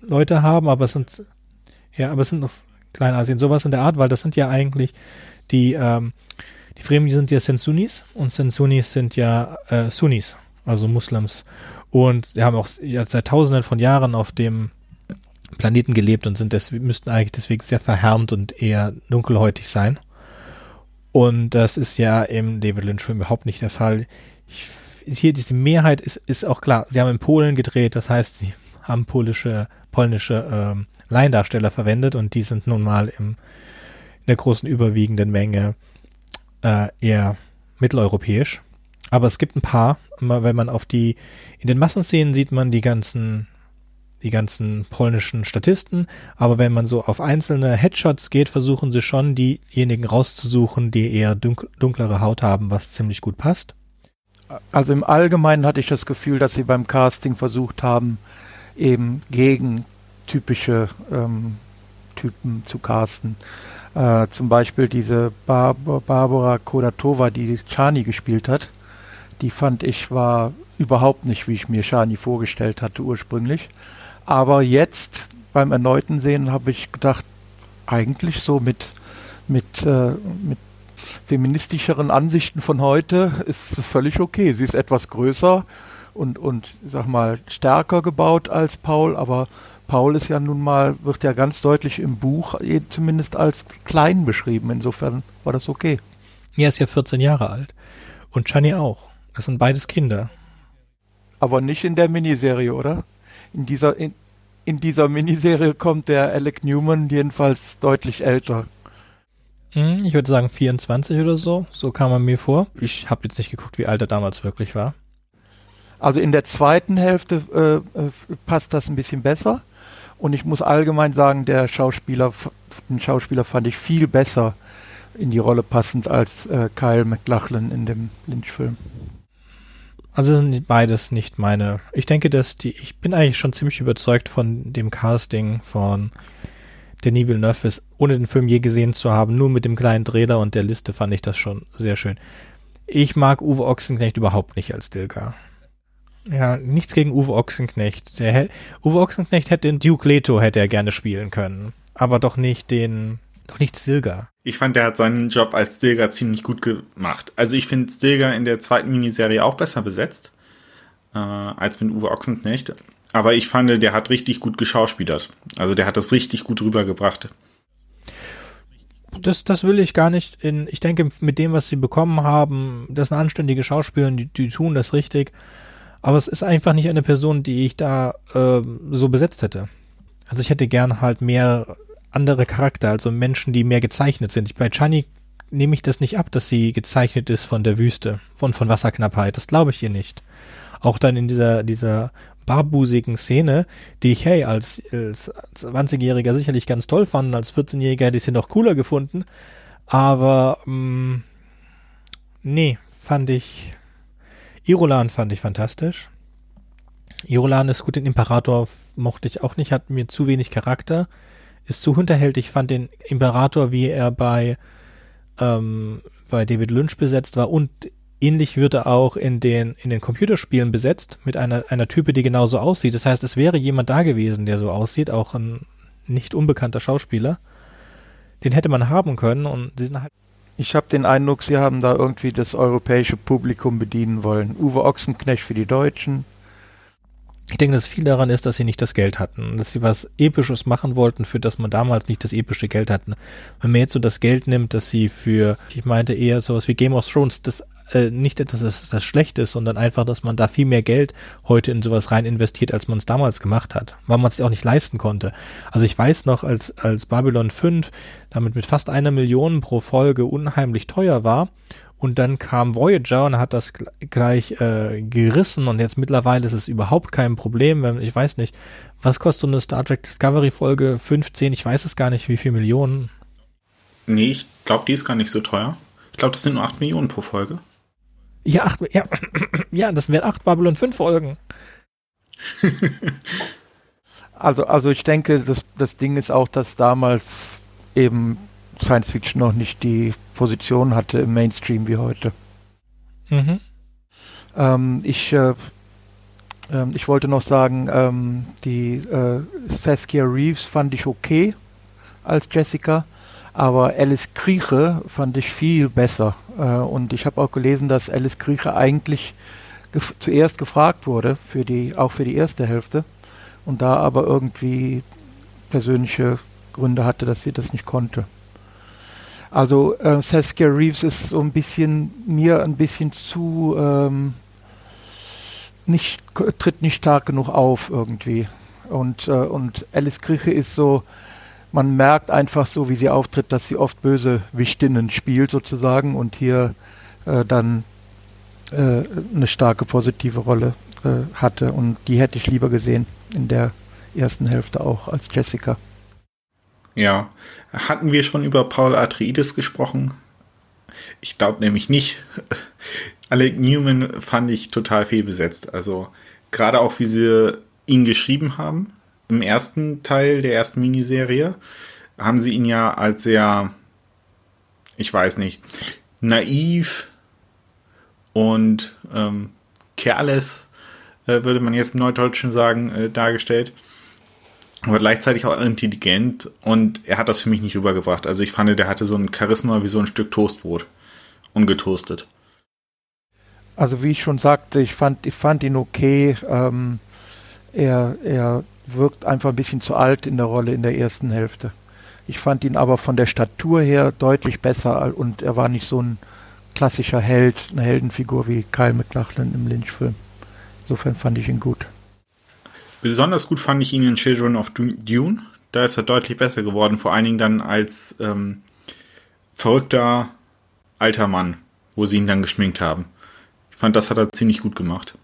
Leute haben, aber es sind ja, aber es sind noch Kleinasien, sowas in der Art, weil das sind ja eigentlich die, ähm, die Fremen, sind ja sind Sunnis und sind Sunnis sind ja äh, Sunnis, also Muslims. Und sie haben auch seit tausenden von Jahren auf dem Planeten gelebt und sind des, müssten eigentlich deswegen sehr verhärmt und eher dunkelhäutig sein. Und das ist ja im David Lynch-Film überhaupt nicht der Fall. Ich, hier diese Mehrheit ist, ist auch klar. Sie haben in Polen gedreht, das heißt, sie haben polische, polnische ähm, Laiendarsteller verwendet und die sind nun mal im, in der großen überwiegenden Menge äh, eher mitteleuropäisch. Aber es gibt ein paar, wenn man auf die, in den Massenszenen sieht man die ganzen, die ganzen polnischen Statisten, aber wenn man so auf einzelne Headshots geht, versuchen sie schon diejenigen rauszusuchen, die eher dunklere Haut haben, was ziemlich gut passt. Also im Allgemeinen hatte ich das Gefühl, dass sie beim Casting versucht haben, eben gegen typische ähm, Typen zu casten. Äh, zum Beispiel diese Bar Barbara Kodatova, die Chani gespielt hat. Die fand ich war überhaupt nicht, wie ich mir Chani vorgestellt hatte ursprünglich. Aber jetzt beim erneuten Sehen habe ich gedacht, eigentlich so mit, mit, äh, mit feministischeren Ansichten von heute ist es völlig okay. Sie ist etwas größer und, und sag mal, stärker gebaut als Paul, aber Paul ist ja nun mal, wird ja ganz deutlich im Buch eh zumindest als klein beschrieben. Insofern war das okay. Er ist ja 14 Jahre alt. Und Chani auch. Das sind beides Kinder. Aber nicht in der Miniserie, oder? In dieser, in, in dieser Miniserie kommt der Alec Newman jedenfalls deutlich älter. Hm, ich würde sagen 24 oder so. So kam er mir vor. Ich habe jetzt nicht geguckt, wie alt er damals wirklich war. Also in der zweiten Hälfte äh, äh passt das ein bisschen besser. Und ich muss allgemein sagen, der Schauspieler, den Schauspieler fand ich viel besser in die Rolle passend als äh, Kyle McLachlan in dem Lynch-Film. Also sind beides nicht meine. Ich denke, dass die, ich bin eigentlich schon ziemlich überzeugt von dem Casting von Denis Villeneuve ist, ohne den Film je gesehen zu haben, nur mit dem kleinen Trailer und der Liste fand ich das schon sehr schön. Ich mag Uwe Ochsenknecht überhaupt nicht als Dilgar. Ja, nichts gegen Uwe Ochsenknecht. Der, Uwe Ochsenknecht hätte den Duke Leto hätte er gerne spielen können, aber doch nicht den, doch nicht Stilgar. Ich fand, der hat seinen Job als Stilgar ziemlich gut gemacht. Also ich finde Stilgar in der zweiten Miniserie auch besser besetzt äh, als mit Uwe Ochsenknecht. Aber ich fand, der hat richtig gut geschauspielert. Also der hat das richtig gut rübergebracht. Das, das will ich gar nicht in, ich denke, mit dem, was sie bekommen haben, das sind anständige Schauspieler, die, die tun das richtig. Aber es ist einfach nicht eine Person, die ich da äh, so besetzt hätte. Also ich hätte gern halt mehr andere Charakter, also Menschen, die mehr gezeichnet sind. Bei Chani nehme ich das nicht ab, dass sie gezeichnet ist von der Wüste, von, von Wasserknappheit. Das glaube ich ihr nicht. Auch dann in dieser, dieser barbusigen Szene, die ich, hey, als, als 20-Jähriger sicherlich ganz toll fand, als 14-Jähriger hätte ich sie noch cooler gefunden. Aber, mh, mm, nee, fand ich Irolan fand ich fantastisch. Irolan ist gut, den Imperator mochte ich auch nicht, hat mir zu wenig Charakter, ist zu hinterhältig, fand den Imperator, wie er bei, ähm, bei David Lynch besetzt war und ähnlich wird er auch in den, in den Computerspielen besetzt, mit einer, einer Type, die genauso aussieht. Das heißt, es wäre jemand da gewesen, der so aussieht, auch ein nicht unbekannter Schauspieler. Den hätte man haben können und die halt ich habe den Eindruck, sie haben da irgendwie das europäische Publikum bedienen wollen. Uwe Ochsenknecht für die Deutschen. Ich denke, dass viel daran ist, dass sie nicht das Geld hatten, dass sie was Episches machen wollten, für das man damals nicht das epische Geld hatten. Wenn man jetzt so das Geld nimmt, dass sie für, ich meinte eher sowas wie Game of Thrones, das äh, nicht, dass es das schlecht ist, sondern einfach, dass man da viel mehr Geld heute in sowas rein investiert, als man es damals gemacht hat, weil man es auch nicht leisten konnte. Also ich weiß noch, als, als Babylon 5 damit mit fast einer Million pro Folge unheimlich teuer war und dann kam Voyager und hat das gleich äh, gerissen und jetzt mittlerweile ist es überhaupt kein Problem, wenn ich weiß nicht, was kostet so eine Star Trek Discovery Folge 15, ich weiß es gar nicht, wie viel Millionen. Nee, ich glaube, die ist gar nicht so teuer. Ich glaube, das sind nur 8 Millionen pro Folge. Ja, acht, ja, ja, das wären acht Babylon 5 Folgen. also, also ich denke, das, das Ding ist auch, dass damals eben Science Fiction noch nicht die Position hatte im Mainstream wie heute. Mhm. Ähm, ich, äh, äh, ich wollte noch sagen, ähm, die äh, Saskia Reeves fand ich okay als Jessica. Aber Alice Krieche fand ich viel besser. Äh, und ich habe auch gelesen, dass Alice Krieche eigentlich gef zuerst gefragt wurde, für die, auch für die erste Hälfte. Und da aber irgendwie persönliche Gründe hatte, dass sie das nicht konnte. Also äh, Saskia Reeves ist so ein bisschen mir ein bisschen zu ähm, nicht, tritt nicht stark genug auf irgendwie. Und, äh, und Alice Grieche ist so, man merkt einfach so, wie sie auftritt, dass sie oft böse Wichtinnen spielt sozusagen und hier äh, dann äh, eine starke positive Rolle äh, hatte. Und die hätte ich lieber gesehen in der ersten Hälfte auch als Jessica. Ja, hatten wir schon über Paul Atreides gesprochen? Ich glaube nämlich nicht. Alec Newman fand ich total fehlbesetzt. Also gerade auch, wie sie ihn geschrieben haben. Im ersten Teil der ersten Miniserie haben sie ihn ja als sehr, ich weiß nicht, naiv und ähm, careless, äh, würde man jetzt im Neudeutschen sagen, äh, dargestellt. Aber gleichzeitig auch intelligent und er hat das für mich nicht rübergebracht. Also ich fand, der hatte so ein Charisma wie so ein Stück Toastbrot. Ungetoastet. Also wie ich schon sagte, ich fand, ich fand ihn okay. Ähm, er, er wirkt einfach ein bisschen zu alt in der Rolle in der ersten Hälfte. Ich fand ihn aber von der Statur her deutlich besser und er war nicht so ein klassischer Held, eine Heldenfigur wie Kyle McLachlan im Lynch-Film. Insofern fand ich ihn gut. Besonders gut fand ich ihn in Children of Dune. Da ist er deutlich besser geworden, vor allen Dingen dann als ähm, verrückter alter Mann, wo sie ihn dann geschminkt haben fand, das hat er ziemlich gut gemacht.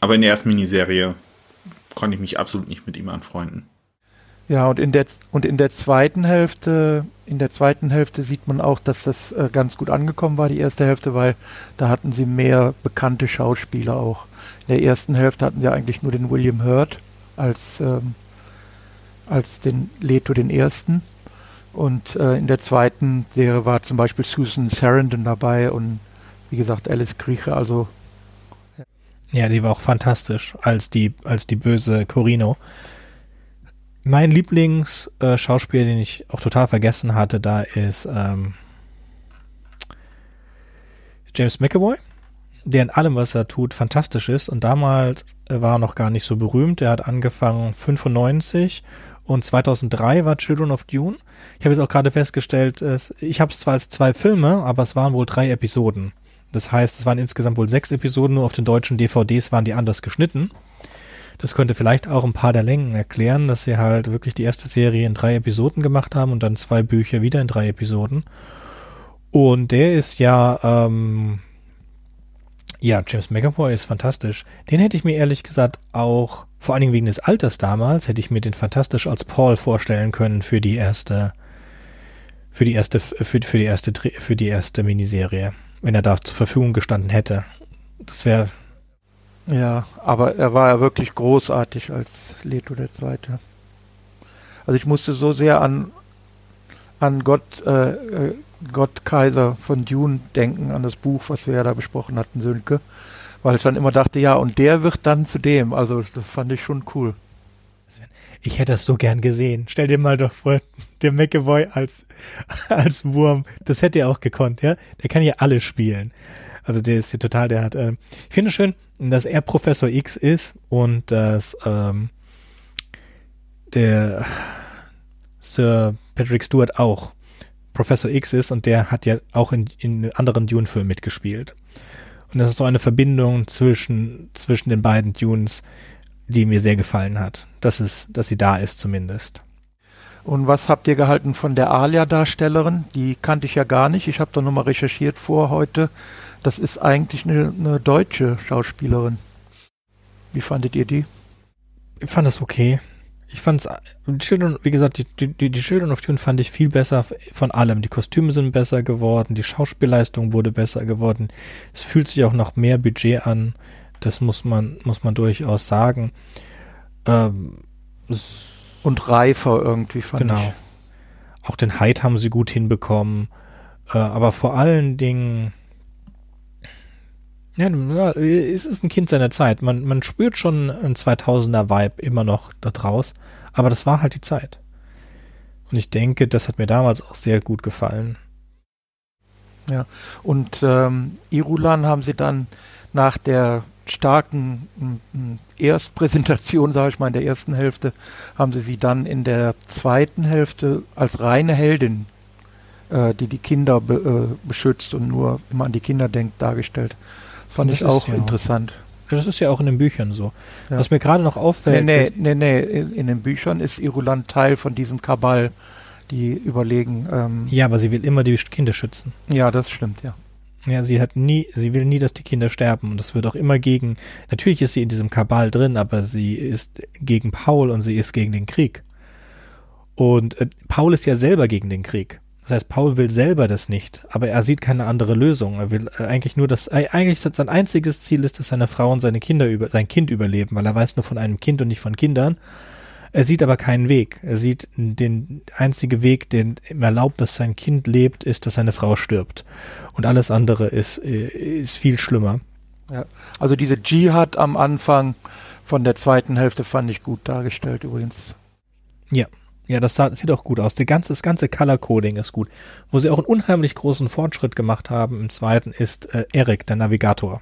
Aber in der ersten Miniserie konnte ich mich absolut nicht mit ihm anfreunden. Ja, und in der und in der zweiten Hälfte, in der zweiten Hälfte sieht man auch, dass das äh, ganz gut angekommen war, die erste Hälfte, weil da hatten sie mehr bekannte Schauspieler auch. In der ersten Hälfte hatten sie eigentlich nur den William Hurt als ähm, als den Leto den ersten. Und äh, in der zweiten Serie war zum Beispiel Susan Sarandon dabei und wie gesagt, Alice Grieche, also. Ja, die war auch fantastisch als die, als die böse Corino. Mein Lieblingsschauspieler, äh, den ich auch total vergessen hatte, da ist ähm, James McAvoy, der in allem, was er tut, fantastisch ist. Und damals war er noch gar nicht so berühmt. Er hat angefangen 95 und 2003 war Children of Dune. Ich habe jetzt auch gerade festgestellt, ich habe es zwar als zwei Filme, aber es waren wohl drei Episoden. Das heißt, es waren insgesamt wohl sechs Episoden, nur auf den deutschen DVDs waren die anders geschnitten. Das könnte vielleicht auch ein paar der Längen erklären, dass sie halt wirklich die erste Serie in drei Episoden gemacht haben und dann zwei Bücher wieder in drei Episoden. Und der ist ja, ähm, ja, James McAvoy ist fantastisch. Den hätte ich mir ehrlich gesagt auch, vor allen Dingen wegen des Alters damals, hätte ich mir den fantastisch als Paul vorstellen können für die erste, für die erste, für, für die erste, für die erste Miniserie wenn er da zur Verfügung gestanden hätte. Das wäre. Ja, aber er war ja wirklich großartig als Leto der Zweite. Also ich musste so sehr an, an Gott, äh, äh, Gott Kaiser von Dune denken, an das Buch, was wir ja da besprochen hatten, Sönke, weil ich dann immer dachte, ja, und der wird dann zu dem. Also das fand ich schon cool. Ich hätte das so gern gesehen. Stell dir mal doch vor, der McAvoy als, als Wurm. Das hätte er auch gekonnt, ja. Der kann ja alle spielen. Also der ist hier total, der hat, äh, ich finde es schön, dass er Professor X ist und dass, ähm, der Sir Patrick Stewart auch Professor X ist und der hat ja auch in, in anderen Dune-Filmen mitgespielt. Und das ist so eine Verbindung zwischen, zwischen den beiden Dunes, die mir sehr gefallen hat. Dass es, dass sie da ist zumindest. Und was habt ihr gehalten von der Alia-Darstellerin? Die kannte ich ja gar nicht. Ich habe da nochmal recherchiert vor heute. Das ist eigentlich eine, eine, deutsche Schauspielerin. Wie fandet ihr die? Ich fand das okay. Ich fand es, wie gesagt, die, die, die Children of Tune fand ich viel besser von allem. Die Kostüme sind besser geworden, die Schauspielleistung wurde besser geworden. Es fühlt sich auch noch mehr Budget an. Das muss man, muss man durchaus sagen. Ähm, und reifer irgendwie fand genau. ich. Auch den Hyde haben sie gut hinbekommen. Äh, aber vor allen Dingen, ja, es ist ein Kind seiner Zeit. Man, man spürt schon ein 2000er Vibe immer noch da draus. Aber das war halt die Zeit. Und ich denke, das hat mir damals auch sehr gut gefallen. Ja, und ähm, Irulan haben sie dann nach der starken Erstpräsentation, sage ich mal, in der ersten Hälfte, haben sie sie dann in der zweiten Hälfte als reine Heldin, äh, die die Kinder be, äh, beschützt und nur immer an die Kinder denkt, dargestellt. Das fand das ich auch interessant. Das ist ja auch in den Büchern so. Ja. Was mir gerade noch Nee, auffällt, nee, ist, nee, nee. In, in den Büchern ist Irulan Teil von diesem Kabal, die überlegen. Ähm, ja, aber sie will immer die Kinder schützen. ja, das stimmt, ja. Ja, sie hat nie, sie will nie, dass die Kinder sterben und das wird auch immer gegen, natürlich ist sie in diesem Kabal drin, aber sie ist gegen Paul und sie ist gegen den Krieg. Und äh, Paul ist ja selber gegen den Krieg. Das heißt, Paul will selber das nicht, aber er sieht keine andere Lösung. Er will äh, eigentlich nur, dass, eigentlich sein einziges Ziel ist, dass seine Frau und seine Kinder über, sein Kind überleben, weil er weiß nur von einem Kind und nicht von Kindern. Er sieht aber keinen Weg. Er sieht den einzige Weg, den ihm erlaubt, dass sein Kind lebt, ist, dass seine Frau stirbt. Und alles andere ist, äh, ist viel schlimmer. ja. Also diese Dschihad am Anfang von der zweiten Hälfte fand ich gut dargestellt übrigens. Ja, das sah, sieht auch gut aus. Die ganze, das ganze Color Coding ist gut. Wo sie auch einen unheimlich großen Fortschritt gemacht haben im zweiten ist äh, Eric, der Navigator.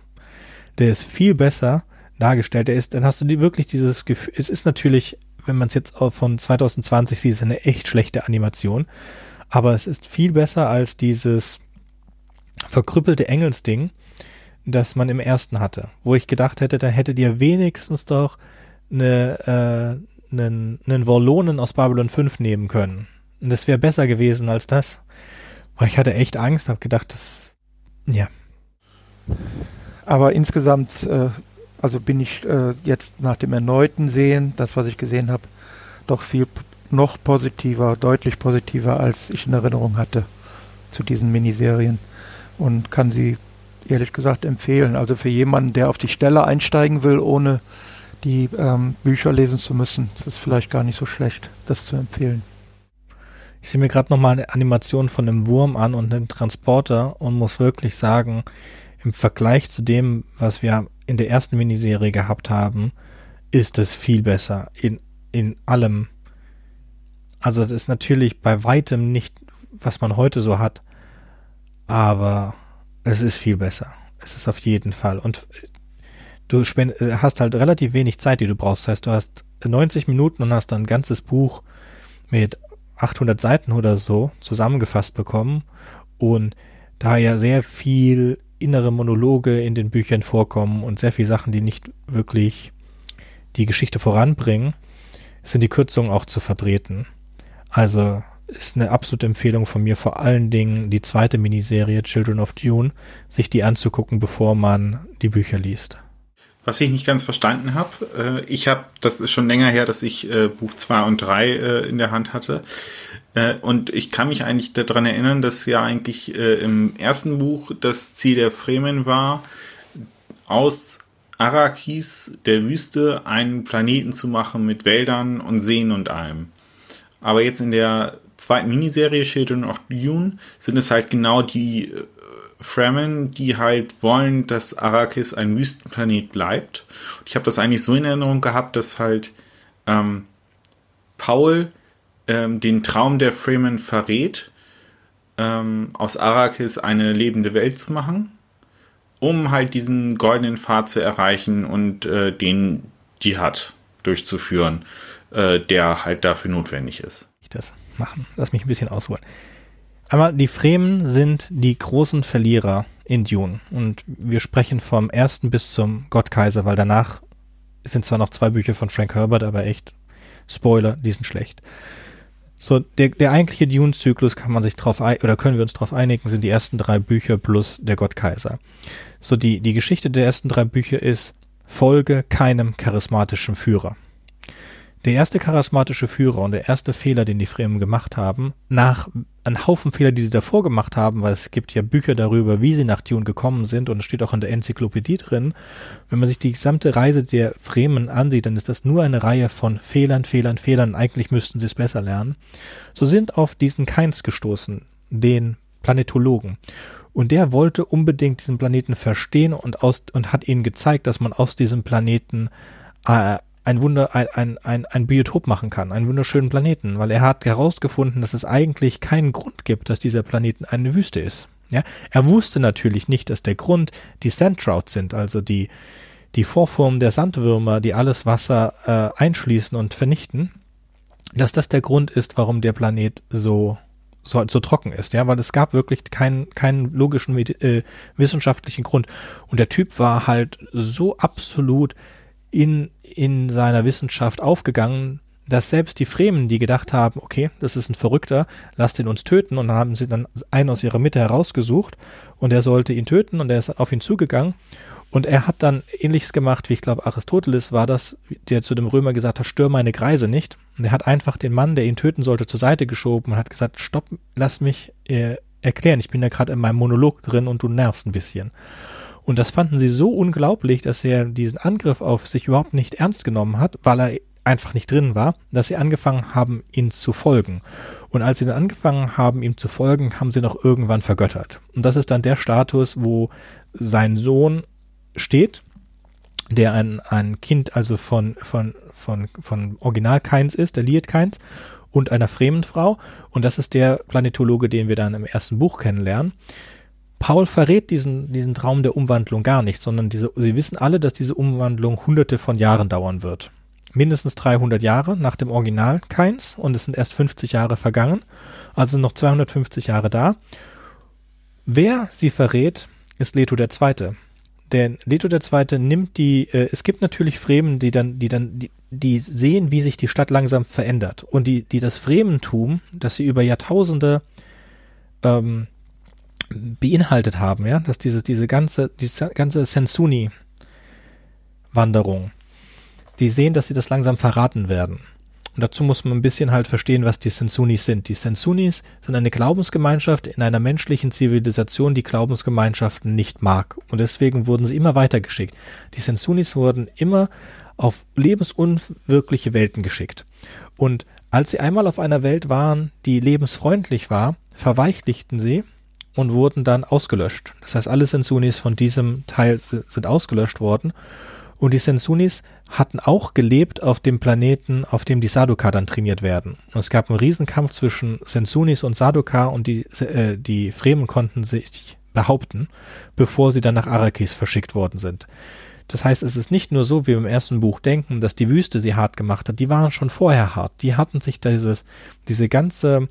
Der ist viel besser dargestellt. Der ist, dann hast du die, wirklich dieses Gefühl, es ist natürlich, wenn man es jetzt von 2020 sieht, ist eine echt schlechte Animation. Aber es ist viel besser als dieses verkrüppelte Engelsding, das man im ersten hatte. Wo ich gedacht hätte, dann hättet ihr wenigstens doch eine, äh, einen, einen Wollonen aus Babylon 5 nehmen können. Und das wäre besser gewesen als das. Weil ich hatte echt Angst, habe gedacht, das, ja, Aber insgesamt, äh, also bin ich äh, jetzt nach dem erneuten Sehen, das was ich gesehen habe, doch viel noch positiver, deutlich positiver, als ich in Erinnerung hatte zu diesen Miniserien und kann sie ehrlich gesagt empfehlen. Also für jemanden, der auf die Stelle einsteigen will, ohne die ähm, Bücher lesen zu müssen, ist es vielleicht gar nicht so schlecht, das zu empfehlen. Ich sehe mir gerade nochmal eine Animation von einem Wurm an und einem Transporter und muss wirklich sagen, im Vergleich zu dem, was wir in der ersten Miniserie gehabt haben, ist es viel besser in, in allem. Also das ist natürlich bei weitem nicht, was man heute so hat, aber es ist viel besser. Es ist auf jeden Fall. Und du äh, hast halt relativ wenig Zeit, die du brauchst. Das heißt, du hast 90 Minuten und hast dann ein ganzes Buch mit 800 Seiten oder so zusammengefasst bekommen und da ja sehr viel innere Monologe in den Büchern vorkommen und sehr viele Sachen, die nicht wirklich die Geschichte voranbringen, sind die Kürzungen auch zu vertreten. Also ist eine absolute Empfehlung von mir, vor allen Dingen die zweite Miniserie Children of Dune, sich die anzugucken, bevor man die Bücher liest. Was ich nicht ganz verstanden habe, äh, ich habe, das ist schon länger her, dass ich äh, Buch 2 und 3 äh, in der Hand hatte. Äh, und ich kann mich eigentlich daran erinnern, dass ja eigentlich äh, im ersten Buch das Ziel der Fremen war, aus Arrakis, der Wüste, einen Planeten zu machen mit Wäldern und Seen und allem. Aber jetzt in der zweiten Miniserie Children of Dune sind es halt genau die äh, Fremen, die halt wollen, dass Arrakis ein Wüstenplanet bleibt. Ich habe das eigentlich so in Erinnerung gehabt, dass halt ähm, Paul ähm, den Traum der Fremen verrät, ähm, aus Arrakis eine lebende Welt zu machen, um halt diesen goldenen Pfad zu erreichen und äh, den Dschihad durchzuführen, äh, der halt dafür notwendig ist. Ich das machen. Lass mich ein bisschen ausholen. Einmal, die Fremen sind die großen Verlierer in Dune. Und wir sprechen vom ersten bis zum Gottkaiser, weil danach sind zwar noch zwei Bücher von Frank Herbert, aber echt Spoiler, die sind schlecht. So, der, der eigentliche Dune-Zyklus kann man sich drauf oder können wir uns drauf einigen, sind die ersten drei Bücher plus der Gottkaiser. So, die, die Geschichte der ersten drei Bücher ist, folge keinem charismatischen Führer. Der erste charismatische Führer und der erste Fehler, den die Fremen gemacht haben, nach einem Haufen Fehler, die sie davor gemacht haben, weil es gibt ja Bücher darüber, wie sie nach Dune gekommen sind und es steht auch in der Enzyklopädie drin. Wenn man sich die gesamte Reise der Fremen ansieht, dann ist das nur eine Reihe von Fehlern, Fehlern, Fehlern. Eigentlich müssten sie es besser lernen. So sind auf diesen Keins gestoßen, den Planetologen. Und der wollte unbedingt diesen Planeten verstehen und, aus, und hat ihnen gezeigt, dass man aus diesem Planeten äh, ein Wunder, ein, ein, ein, ein Biotop machen kann, einen wunderschönen Planeten, weil er hat herausgefunden, dass es eigentlich keinen Grund gibt, dass dieser Planeten eine Wüste ist. Ja, er wusste natürlich nicht, dass der Grund die Sandtrout sind, also die, die Vorformen der Sandwürmer, die alles Wasser äh, einschließen und vernichten, dass das der Grund ist, warum der Planet so, so, so trocken ist, ja, weil es gab wirklich keinen keinen logischen äh, wissenschaftlichen Grund. Und der Typ war halt so absolut in in seiner Wissenschaft aufgegangen, dass selbst die Fremen, die gedacht haben, okay, das ist ein Verrückter, lasst ihn uns töten, und dann haben sie dann einen aus ihrer Mitte herausgesucht und er sollte ihn töten und er ist auf ihn zugegangen und er hat dann ähnliches gemacht, wie ich glaube Aristoteles war das, der zu dem Römer gesagt hat, stör meine Greise nicht. Und er hat einfach den Mann, der ihn töten sollte, zur Seite geschoben und hat gesagt, stopp, lass mich äh, erklären, ich bin ja gerade in meinem Monolog drin und du nervst ein bisschen. Und das fanden sie so unglaublich, dass er diesen Angriff auf sich überhaupt nicht ernst genommen hat, weil er einfach nicht drin war, dass sie angefangen haben, ihn zu folgen. Und als sie dann angefangen haben, ihm zu folgen, haben sie noch irgendwann vergöttert. Und das ist dann der Status, wo sein Sohn steht, der ein, ein Kind also von, von, von, von Original Keins ist, der Liet Keins, und einer Fremenfrau. Und das ist der Planetologe, den wir dann im ersten Buch kennenlernen. Paul verrät diesen, diesen Traum der Umwandlung gar nicht, sondern diese, sie wissen alle, dass diese Umwandlung hunderte von Jahren dauern wird. Mindestens 300 Jahre nach dem Original Keins und es sind erst 50 Jahre vergangen, also noch 250 Jahre da. Wer sie verrät, ist Leto der Zweite. Denn Leto der Zweite nimmt die, äh, es gibt natürlich Fremen, die dann, die dann, die, die sehen, wie sich die Stadt langsam verändert und die, die das Frementum, das sie über Jahrtausende ähm, beinhaltet haben, ja, dass dieses, diese ganze, diese ganze Sensuni-Wanderung, die sehen, dass sie das langsam verraten werden. Und dazu muss man ein bisschen halt verstehen, was die Sensunis sind. Die Sensunis sind eine Glaubensgemeinschaft in einer menschlichen Zivilisation, die Glaubensgemeinschaften nicht mag. Und deswegen wurden sie immer weitergeschickt. Die Sensunis wurden immer auf lebensunwirkliche Welten geschickt. Und als sie einmal auf einer Welt waren, die lebensfreundlich war, verweichlichten sie und wurden dann ausgelöscht. Das heißt, alle Sensunis von diesem Teil sind ausgelöscht worden. Und die Sensunis hatten auch gelebt auf dem Planeten, auf dem die Sadoka dann trainiert werden. Und es gab einen Riesenkampf zwischen Sensunis und Sadoka und die, äh, die Fremen konnten sich behaupten, bevor sie dann nach Arrakis verschickt worden sind. Das heißt, es ist nicht nur so, wie wir im ersten Buch denken, dass die Wüste sie hart gemacht hat. Die waren schon vorher hart. Die hatten sich dieses, diese ganze,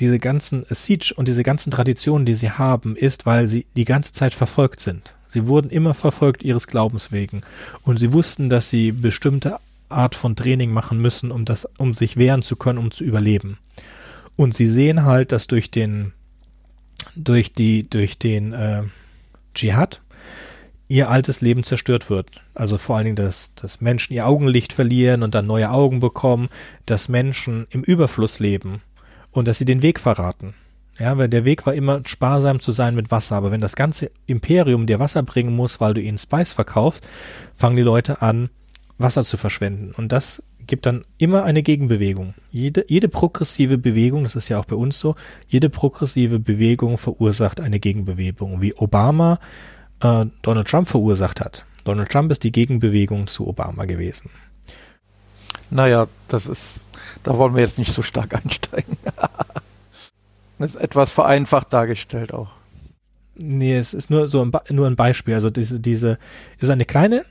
diese ganzen Siege und diese ganzen Traditionen, die sie haben, ist, weil sie die ganze Zeit verfolgt sind. Sie wurden immer verfolgt ihres Glaubens wegen. Und sie wussten, dass sie bestimmte Art von Training machen müssen, um das, um sich wehren zu können, um zu überleben. Und sie sehen halt, dass durch den, durch die, durch den äh, Dschihad ihr altes Leben zerstört wird. Also vor allen Dingen, dass, dass Menschen ihr Augenlicht verlieren und dann neue Augen bekommen, dass Menschen im Überfluss leben und dass sie den Weg verraten. Ja, weil der Weg war immer sparsam zu sein mit Wasser. Aber wenn das ganze Imperium dir Wasser bringen muss, weil du ihnen Spice verkaufst, fangen die Leute an, Wasser zu verschwenden. Und das gibt dann immer eine Gegenbewegung. Jede, jede progressive Bewegung, das ist ja auch bei uns so, jede progressive Bewegung verursacht eine Gegenbewegung, wie Obama äh, Donald Trump verursacht hat. Donald Trump ist die Gegenbewegung zu Obama gewesen. Naja, das ist, da wollen wir jetzt nicht so stark einsteigen. Das ist etwas vereinfacht dargestellt auch. Nee, es ist nur so ein, nur ein Beispiel. Also diese, diese ist eine kleine.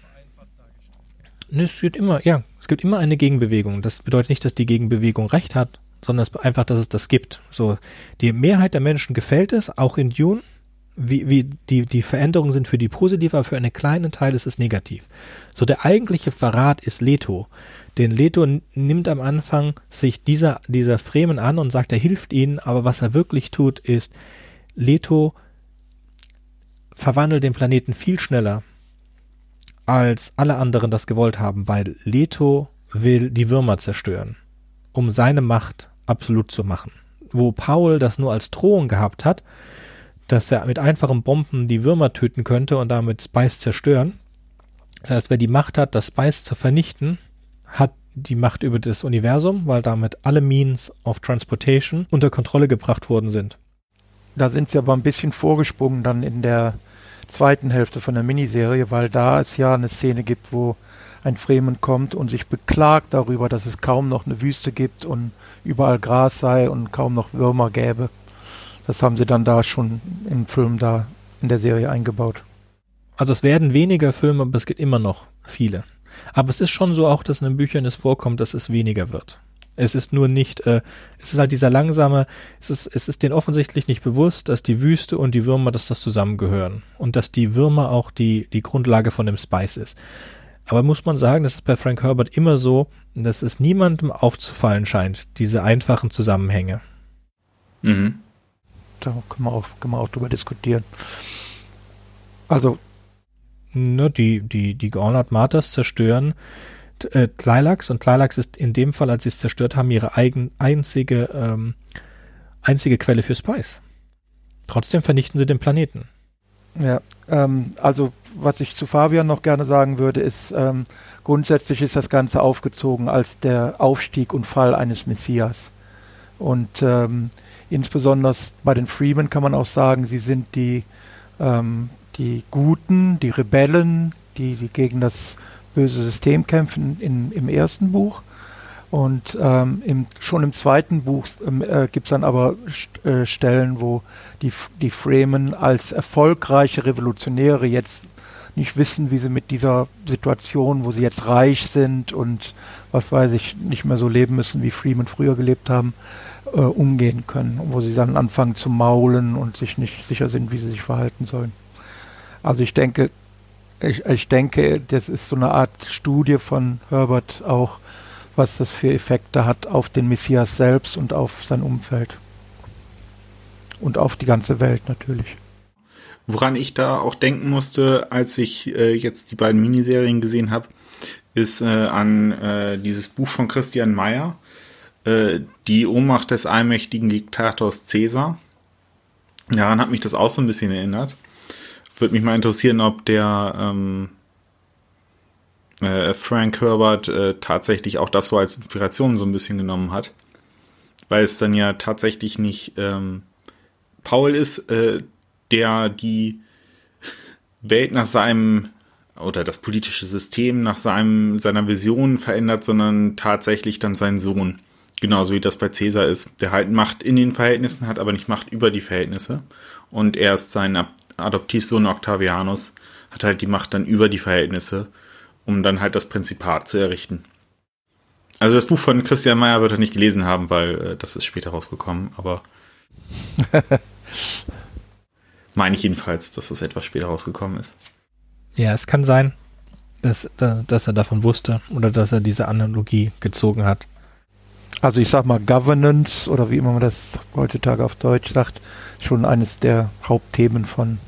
Nee, es gibt immer, ja, es gibt immer eine Gegenbewegung. Das bedeutet nicht, dass die Gegenbewegung recht hat, sondern es einfach, dass es das gibt. So, die Mehrheit der Menschen gefällt es, auch in Dune. Wie, wie die, die Veränderungen sind für die positiv, aber für einen kleinen Teil ist es negativ. So, der eigentliche Verrat ist Leto. Den Leto nimmt am Anfang sich dieser, dieser Fremen an und sagt, er hilft ihnen, aber was er wirklich tut, ist, Leto verwandelt den Planeten viel schneller, als alle anderen das gewollt haben, weil Leto will die Würmer zerstören, um seine Macht absolut zu machen. Wo Paul das nur als Drohung gehabt hat, dass er mit einfachen Bomben die Würmer töten könnte und damit Spice zerstören. Das heißt, wer die Macht hat, das Spice zu vernichten, die Macht über das Universum, weil damit alle Means of Transportation unter Kontrolle gebracht worden sind. Da sind sie aber ein bisschen vorgesprungen dann in der zweiten Hälfte von der Miniserie, weil da es ja eine Szene gibt, wo ein Fremen kommt und sich beklagt darüber, dass es kaum noch eine Wüste gibt und überall Gras sei und kaum noch Würmer gäbe. Das haben sie dann da schon im Film da in der Serie eingebaut. Also es werden weniger Filme, aber es gibt immer noch viele. Aber es ist schon so auch, dass in den Büchern es vorkommt, dass es weniger wird. Es ist nur nicht, äh, es ist halt dieser langsame, es ist, es ist denen offensichtlich nicht bewusst, dass die Wüste und die Würmer, dass das zusammengehören. Und dass die Würmer auch die, die Grundlage von dem Spice ist. Aber muss man sagen, das ist bei Frank Herbert immer so, dass es niemandem aufzufallen scheint, diese einfachen Zusammenhänge. Mhm. Da können wir auch, können wir auch drüber diskutieren. Also. Ne, die, die, die Gornat Martyrs zerstören äh, Tleilax und Tleilax ist in dem Fall, als sie es zerstört haben, ihre eigen, einzige, ähm, einzige Quelle für Spice. Trotzdem vernichten sie den Planeten. Ja, ähm, also was ich zu Fabian noch gerne sagen würde, ist, ähm, grundsätzlich ist das Ganze aufgezogen als der Aufstieg und Fall eines Messias. Und ähm, insbesondere bei den Freemen kann man auch sagen, sie sind die, ähm, die Guten, die Rebellen, die, die gegen das böse System kämpfen in, im ersten Buch. Und ähm, im, schon im zweiten Buch ähm, äh, gibt es dann aber st äh, Stellen, wo die, die Fremen als erfolgreiche Revolutionäre jetzt nicht wissen, wie sie mit dieser Situation, wo sie jetzt reich sind und was weiß ich, nicht mehr so leben müssen, wie Freeman früher gelebt haben, äh, umgehen können. Wo sie dann anfangen zu maulen und sich nicht sicher sind, wie sie sich verhalten sollen. Also ich denke, ich, ich denke, das ist so eine Art Studie von Herbert auch, was das für Effekte hat auf den Messias selbst und auf sein Umfeld. Und auf die ganze Welt natürlich. Woran ich da auch denken musste, als ich äh, jetzt die beiden Miniserien gesehen habe, ist äh, an äh, dieses Buch von Christian Meyer, äh, Die Ohnmacht des allmächtigen Diktators Caesar. Daran hat mich das auch so ein bisschen erinnert. Würde mich mal interessieren, ob der ähm, äh, Frank Herbert äh, tatsächlich auch das so als Inspiration so ein bisschen genommen hat. Weil es dann ja tatsächlich nicht ähm, Paul ist, äh, der die Welt nach seinem oder das politische System nach seinem, seiner Vision verändert, sondern tatsächlich dann sein Sohn. Genauso wie das bei Cäsar ist, der halt Macht in den Verhältnissen hat, aber nicht Macht über die Verhältnisse. Und erst sein Adoptivsohn Octavianus hat halt die Macht dann über die Verhältnisse, um dann halt das Prinzipat zu errichten. Also das Buch von Christian Meyer wird er nicht gelesen haben, weil äh, das ist später rausgekommen, aber Meine ich jedenfalls, dass das etwas später rausgekommen ist. Ja, es kann sein, dass, dass er davon wusste oder dass er diese Analogie gezogen hat. Also ich sag mal, Governance oder wie immer man das heutzutage auf Deutsch sagt, schon eines der Hauptthemen von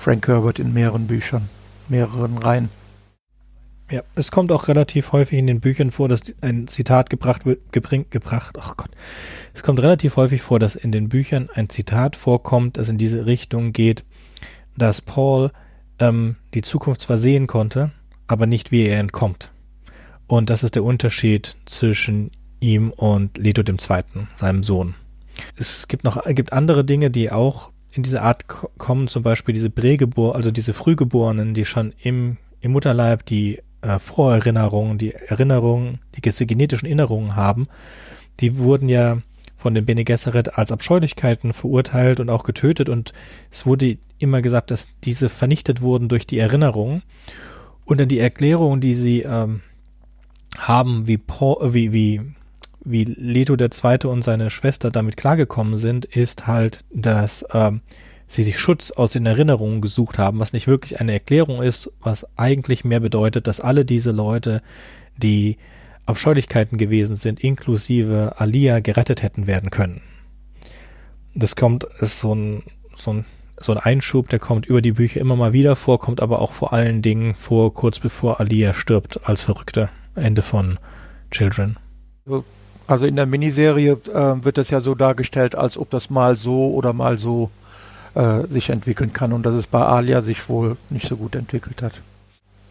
Frank Herbert in mehreren Büchern, mehreren Reihen. Ja, es kommt auch relativ häufig in den Büchern vor, dass ein Zitat gebracht wird, gebring, gebracht, ach Gott. Es kommt relativ häufig vor, dass in den Büchern ein Zitat vorkommt, das in diese Richtung geht, dass Paul ähm, die Zukunft zwar sehen konnte, aber nicht wie er entkommt. Und das ist der Unterschied zwischen ihm und Leto dem Zweiten, seinem Sohn. Es gibt noch, gibt andere Dinge, die auch in diese Art kommen, zum Beispiel diese Prägebor, also diese Frühgeborenen, die schon im, im Mutterleib die äh, Vorerinnerungen, die Erinnerungen, die genetischen Erinnerungen haben, die wurden ja von den Bene Gesserit als Abscheulichkeiten verurteilt und auch getötet. Und es wurde immer gesagt, dass diese vernichtet wurden durch die Erinnerungen. Und dann die Erklärung, die sie ähm, haben, wie, Paul, äh, wie, wie, wie Leto der Zweite und seine Schwester damit klargekommen sind, ist halt, dass ähm, sie sich Schutz aus den Erinnerungen gesucht haben, was nicht wirklich eine Erklärung ist, was eigentlich mehr bedeutet, dass alle diese Leute, die Abscheulichkeiten gewesen sind, inklusive Alia, gerettet hätten werden können. Das kommt, ist so ein, so ein, so ein Einschub, der kommt über die Bücher immer mal wieder vor, kommt aber auch vor allen Dingen vor, kurz bevor Alia stirbt als Verrückte. Ende von Children. Also in der Miniserie äh, wird das ja so dargestellt, als ob das mal so oder mal so äh, sich entwickeln kann und dass es bei Alia sich wohl nicht so gut entwickelt hat.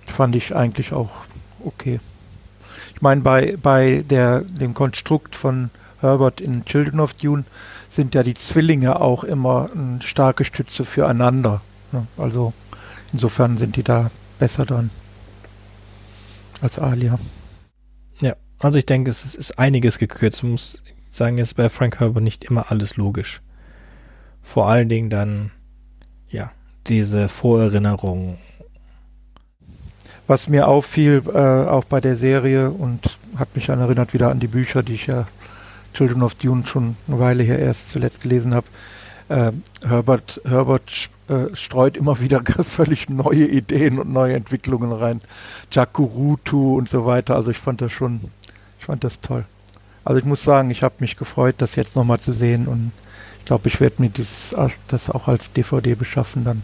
Fand ich eigentlich auch okay. Ich meine, bei, bei der, dem Konstrukt von Herbert in Children of Dune sind ja die Zwillinge auch immer eine starke Stütze füreinander. Ne? Also insofern sind die da besser dran als Alia. Also ich denke, es ist einiges gekürzt. Ich muss sagen, es ist bei Frank Herbert nicht immer alles logisch vor allen Dingen dann, ja, diese Vorerinnerungen. Was mir auffiel, äh, auch bei der Serie und hat mich dann erinnert wieder an die Bücher, die ich ja Children of Dune schon eine Weile her erst zuletzt gelesen habe. Äh, Herbert, Herbert äh, streut immer wieder völlig neue Ideen und neue Entwicklungen rein. Jakurutu und so weiter. Also ich fand das schon, fand das toll. Also ich muss sagen, ich habe mich gefreut, das jetzt nochmal zu sehen und ich glaube, ich werde mir dies, das auch als DVD beschaffen dann.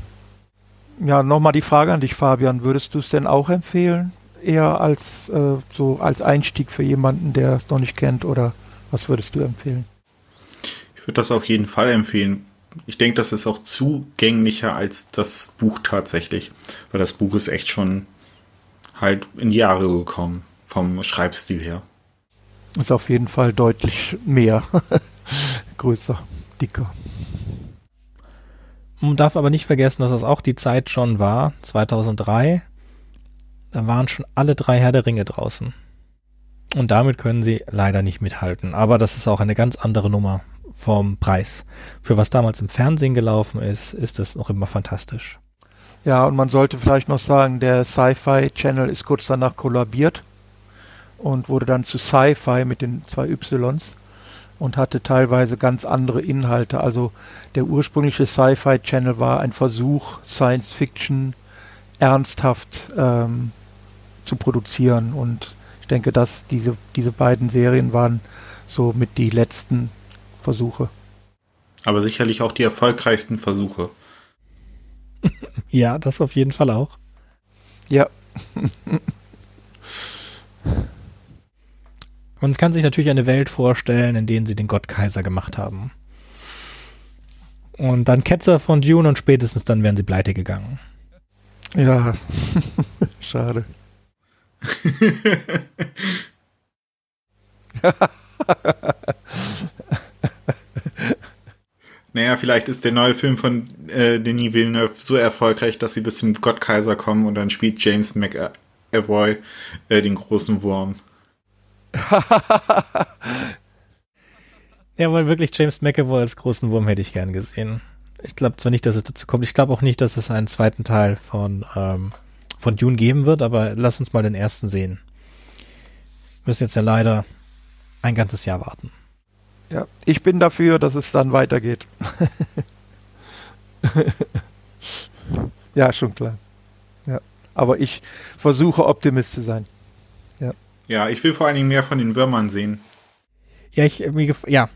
Ja, nochmal die Frage an dich, Fabian. Würdest du es denn auch empfehlen? Eher als äh, so als Einstieg für jemanden, der es noch nicht kennt, oder was würdest du empfehlen? Ich würde das auf jeden Fall empfehlen. Ich denke, das ist auch zugänglicher als das Buch tatsächlich, weil das Buch ist echt schon halt in die Jahre gekommen vom Schreibstil her. Ist auf jeden Fall deutlich mehr, größer, dicker. Man darf aber nicht vergessen, dass das auch die Zeit schon war, 2003. Da waren schon alle drei Herr der Ringe draußen. Und damit können sie leider nicht mithalten. Aber das ist auch eine ganz andere Nummer vom Preis. Für was damals im Fernsehen gelaufen ist, ist es noch immer fantastisch. Ja, und man sollte vielleicht noch sagen, der Sci-Fi Channel ist kurz danach kollabiert und wurde dann zu Sci-Fi mit den zwei Ys und hatte teilweise ganz andere Inhalte. Also der ursprüngliche Sci-Fi Channel war ein Versuch, Science Fiction ernsthaft ähm, zu produzieren und ich denke, dass diese, diese beiden Serien waren so mit die letzten Versuche. Aber sicherlich auch die erfolgreichsten Versuche. ja, das auf jeden Fall auch. Ja. Man kann sich natürlich eine Welt vorstellen, in der sie den Gottkaiser gemacht haben. Und dann Ketzer von Dune und spätestens dann wären sie pleite gegangen. Ja, schade. naja, vielleicht ist der neue Film von äh, Denis Villeneuve so erfolgreich, dass sie bis zum Gottkaiser kommen und dann spielt James McAvoy äh, den großen Wurm. Ja, weil wirklich James McAvoy als großen Wurm hätte ich gern gesehen. Ich glaube zwar nicht, dass es dazu kommt. Ich glaube auch nicht, dass es einen zweiten Teil von, ähm, von Dune geben wird, aber lass uns mal den ersten sehen müssen jetzt ja leider ein ganzes Jahr warten. Ja, ich bin dafür, dass es dann weitergeht. ja, schon klar. Ja, aber ich versuche Optimist zu sein. Ja. Ja, ich will vor allen Dingen mehr von den Würmern sehen. Ja, ich mir ja,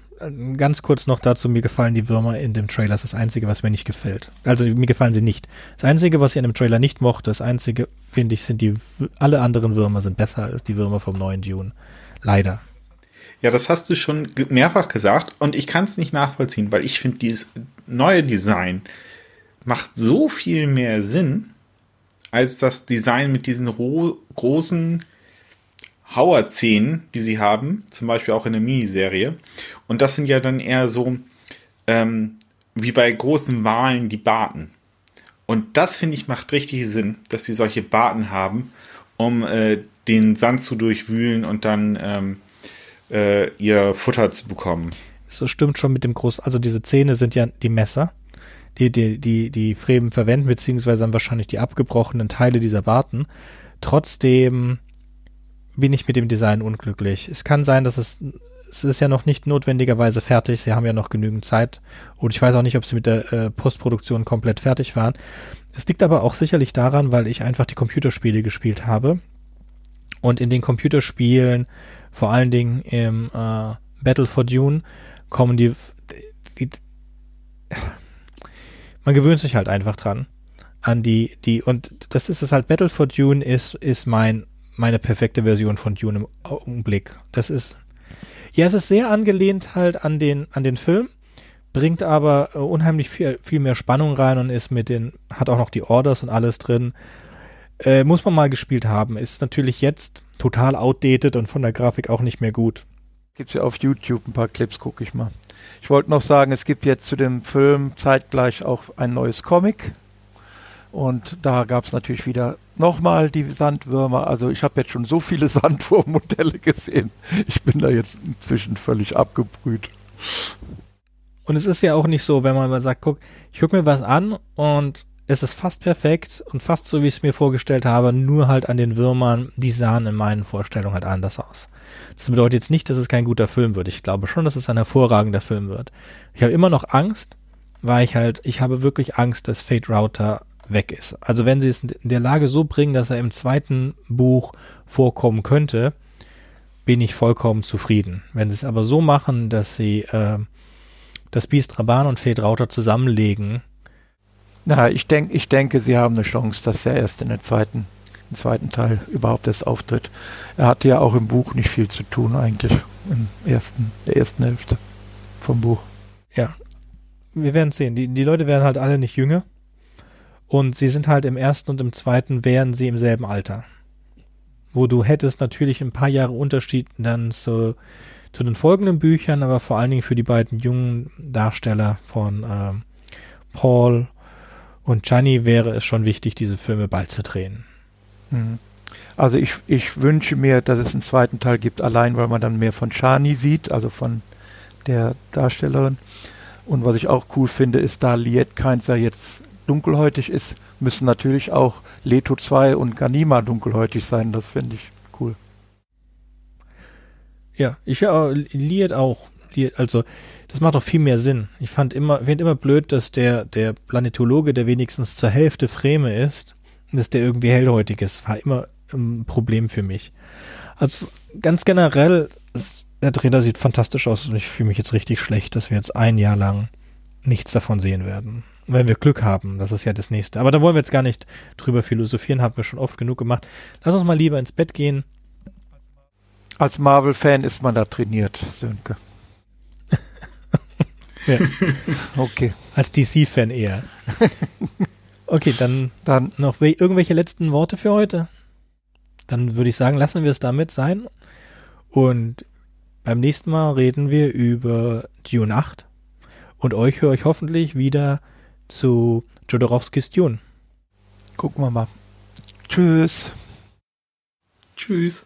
ganz kurz noch dazu, mir gefallen die Würmer in dem Trailer. Das ist das Einzige, was mir nicht gefällt. Also mir gefallen sie nicht. Das Einzige, was ich in dem Trailer nicht mochte, das Einzige, finde ich, sind die, alle anderen Würmer sind besser als die Würmer vom neuen Dune. Leider. Ja, das hast du schon mehrfach gesagt und ich kann es nicht nachvollziehen, weil ich finde, dieses neue Design macht so viel mehr Sinn als das Design mit diesen großen Hauerzähnen, die sie haben, zum Beispiel auch in der Miniserie. Und das sind ja dann eher so ähm, wie bei großen Walen die Barten. Und das finde ich macht richtig Sinn, dass sie solche Barten haben, um äh, den Sand zu durchwühlen und dann ähm, äh, ihr Futter zu bekommen. So stimmt schon mit dem großen, also diese Zähne sind ja die Messer, die die, die, die Fremen verwenden, beziehungsweise dann wahrscheinlich die abgebrochenen Teile dieser Barten. Trotzdem bin ich mit dem Design unglücklich. Es kann sein, dass es es ist ja noch nicht notwendigerweise fertig. Sie haben ja noch genügend Zeit. Und ich weiß auch nicht, ob sie mit der äh, Postproduktion komplett fertig waren. Es liegt aber auch sicherlich daran, weil ich einfach die Computerspiele gespielt habe. Und in den Computerspielen, vor allen Dingen im äh, Battle for Dune, kommen die, die, die man gewöhnt sich halt einfach dran an die die und das ist es halt Battle for Dune ist ist mein meine perfekte Version von Dune im Augenblick. Das ist, ja, es ist sehr angelehnt halt an den, an den Film, bringt aber äh, unheimlich viel, viel mehr Spannung rein und ist mit den, hat auch noch die Orders und alles drin. Äh, muss man mal gespielt haben. Ist natürlich jetzt total outdated und von der Grafik auch nicht mehr gut. Gibt's ja auf YouTube ein paar Clips, gucke ich mal. Ich wollte noch sagen, es gibt jetzt zu dem Film zeitgleich auch ein neues Comic. Und da gab es natürlich wieder nochmal die Sandwürmer. Also ich habe jetzt schon so viele Sandwurmmodelle gesehen. Ich bin da jetzt inzwischen völlig abgebrüht. Und es ist ja auch nicht so, wenn man mal sagt, guck, ich gucke mir was an und es ist fast perfekt und fast so, wie ich es mir vorgestellt habe, nur halt an den Würmern, die sahen in meinen Vorstellungen halt anders aus. Das bedeutet jetzt nicht, dass es kein guter Film wird. Ich glaube schon, dass es ein hervorragender Film wird. Ich habe immer noch Angst, weil ich halt, ich habe wirklich Angst, dass Fate Router weg ist. Also wenn sie es in der Lage so bringen, dass er im zweiten Buch vorkommen könnte, bin ich vollkommen zufrieden. Wenn sie es aber so machen, dass sie äh, das Biest Raban und Fate Router zusammenlegen, na, ich, denk, ich denke, sie haben eine Chance, dass er erst in den zweiten, im zweiten Teil überhaupt erst auftritt. Er hatte ja auch im Buch nicht viel zu tun eigentlich, im ersten, der ersten Hälfte vom Buch. Ja, wir werden sehen. Die, die Leute werden halt alle nicht jünger. Und sie sind halt im ersten und im zweiten wären sie im selben Alter. Wo du hättest natürlich ein paar Jahre Unterschied dann zu, zu den folgenden Büchern, aber vor allen Dingen für die beiden jungen Darsteller von ähm, Paul und Gianni wäre es schon wichtig, diese Filme bald zu drehen. Mhm. Also ich, ich wünsche mir, dass es einen zweiten Teil gibt, allein weil man dann mehr von Chani sieht, also von der Darstellerin. Und was ich auch cool finde, ist, da Liet Keinzer jetzt dunkelhäutig ist, müssen natürlich auch Leto 2 und Ganima dunkelhäutig sein. Das finde ich cool. Ja, ich Liet auch. Also das macht doch viel mehr Sinn. Ich fand immer, finde immer blöd, dass der, der Planetologe, der wenigstens zur Hälfte Freme ist, dass der irgendwie hellhäutig ist, war immer ein Problem für mich. Also ganz generell, der Trainer sieht fantastisch aus und ich fühle mich jetzt richtig schlecht, dass wir jetzt ein Jahr lang nichts davon sehen werden. Wenn wir Glück haben, das ist ja das nächste. Aber da wollen wir jetzt gar nicht drüber philosophieren, haben wir schon oft genug gemacht. Lass uns mal lieber ins Bett gehen. Als Marvel-Fan ist man da trainiert, Sönke. Ja. Okay. Als DC-Fan eher. Okay, dann, dann noch irgendwelche letzten Worte für heute? Dann würde ich sagen, lassen wir es damit sein. Und beim nächsten Mal reden wir über Dune 8. Und euch höre ich hoffentlich wieder zu Jodorowskis Dune. Gucken wir mal. Tschüss. Tschüss.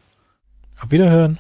Auf Wiederhören.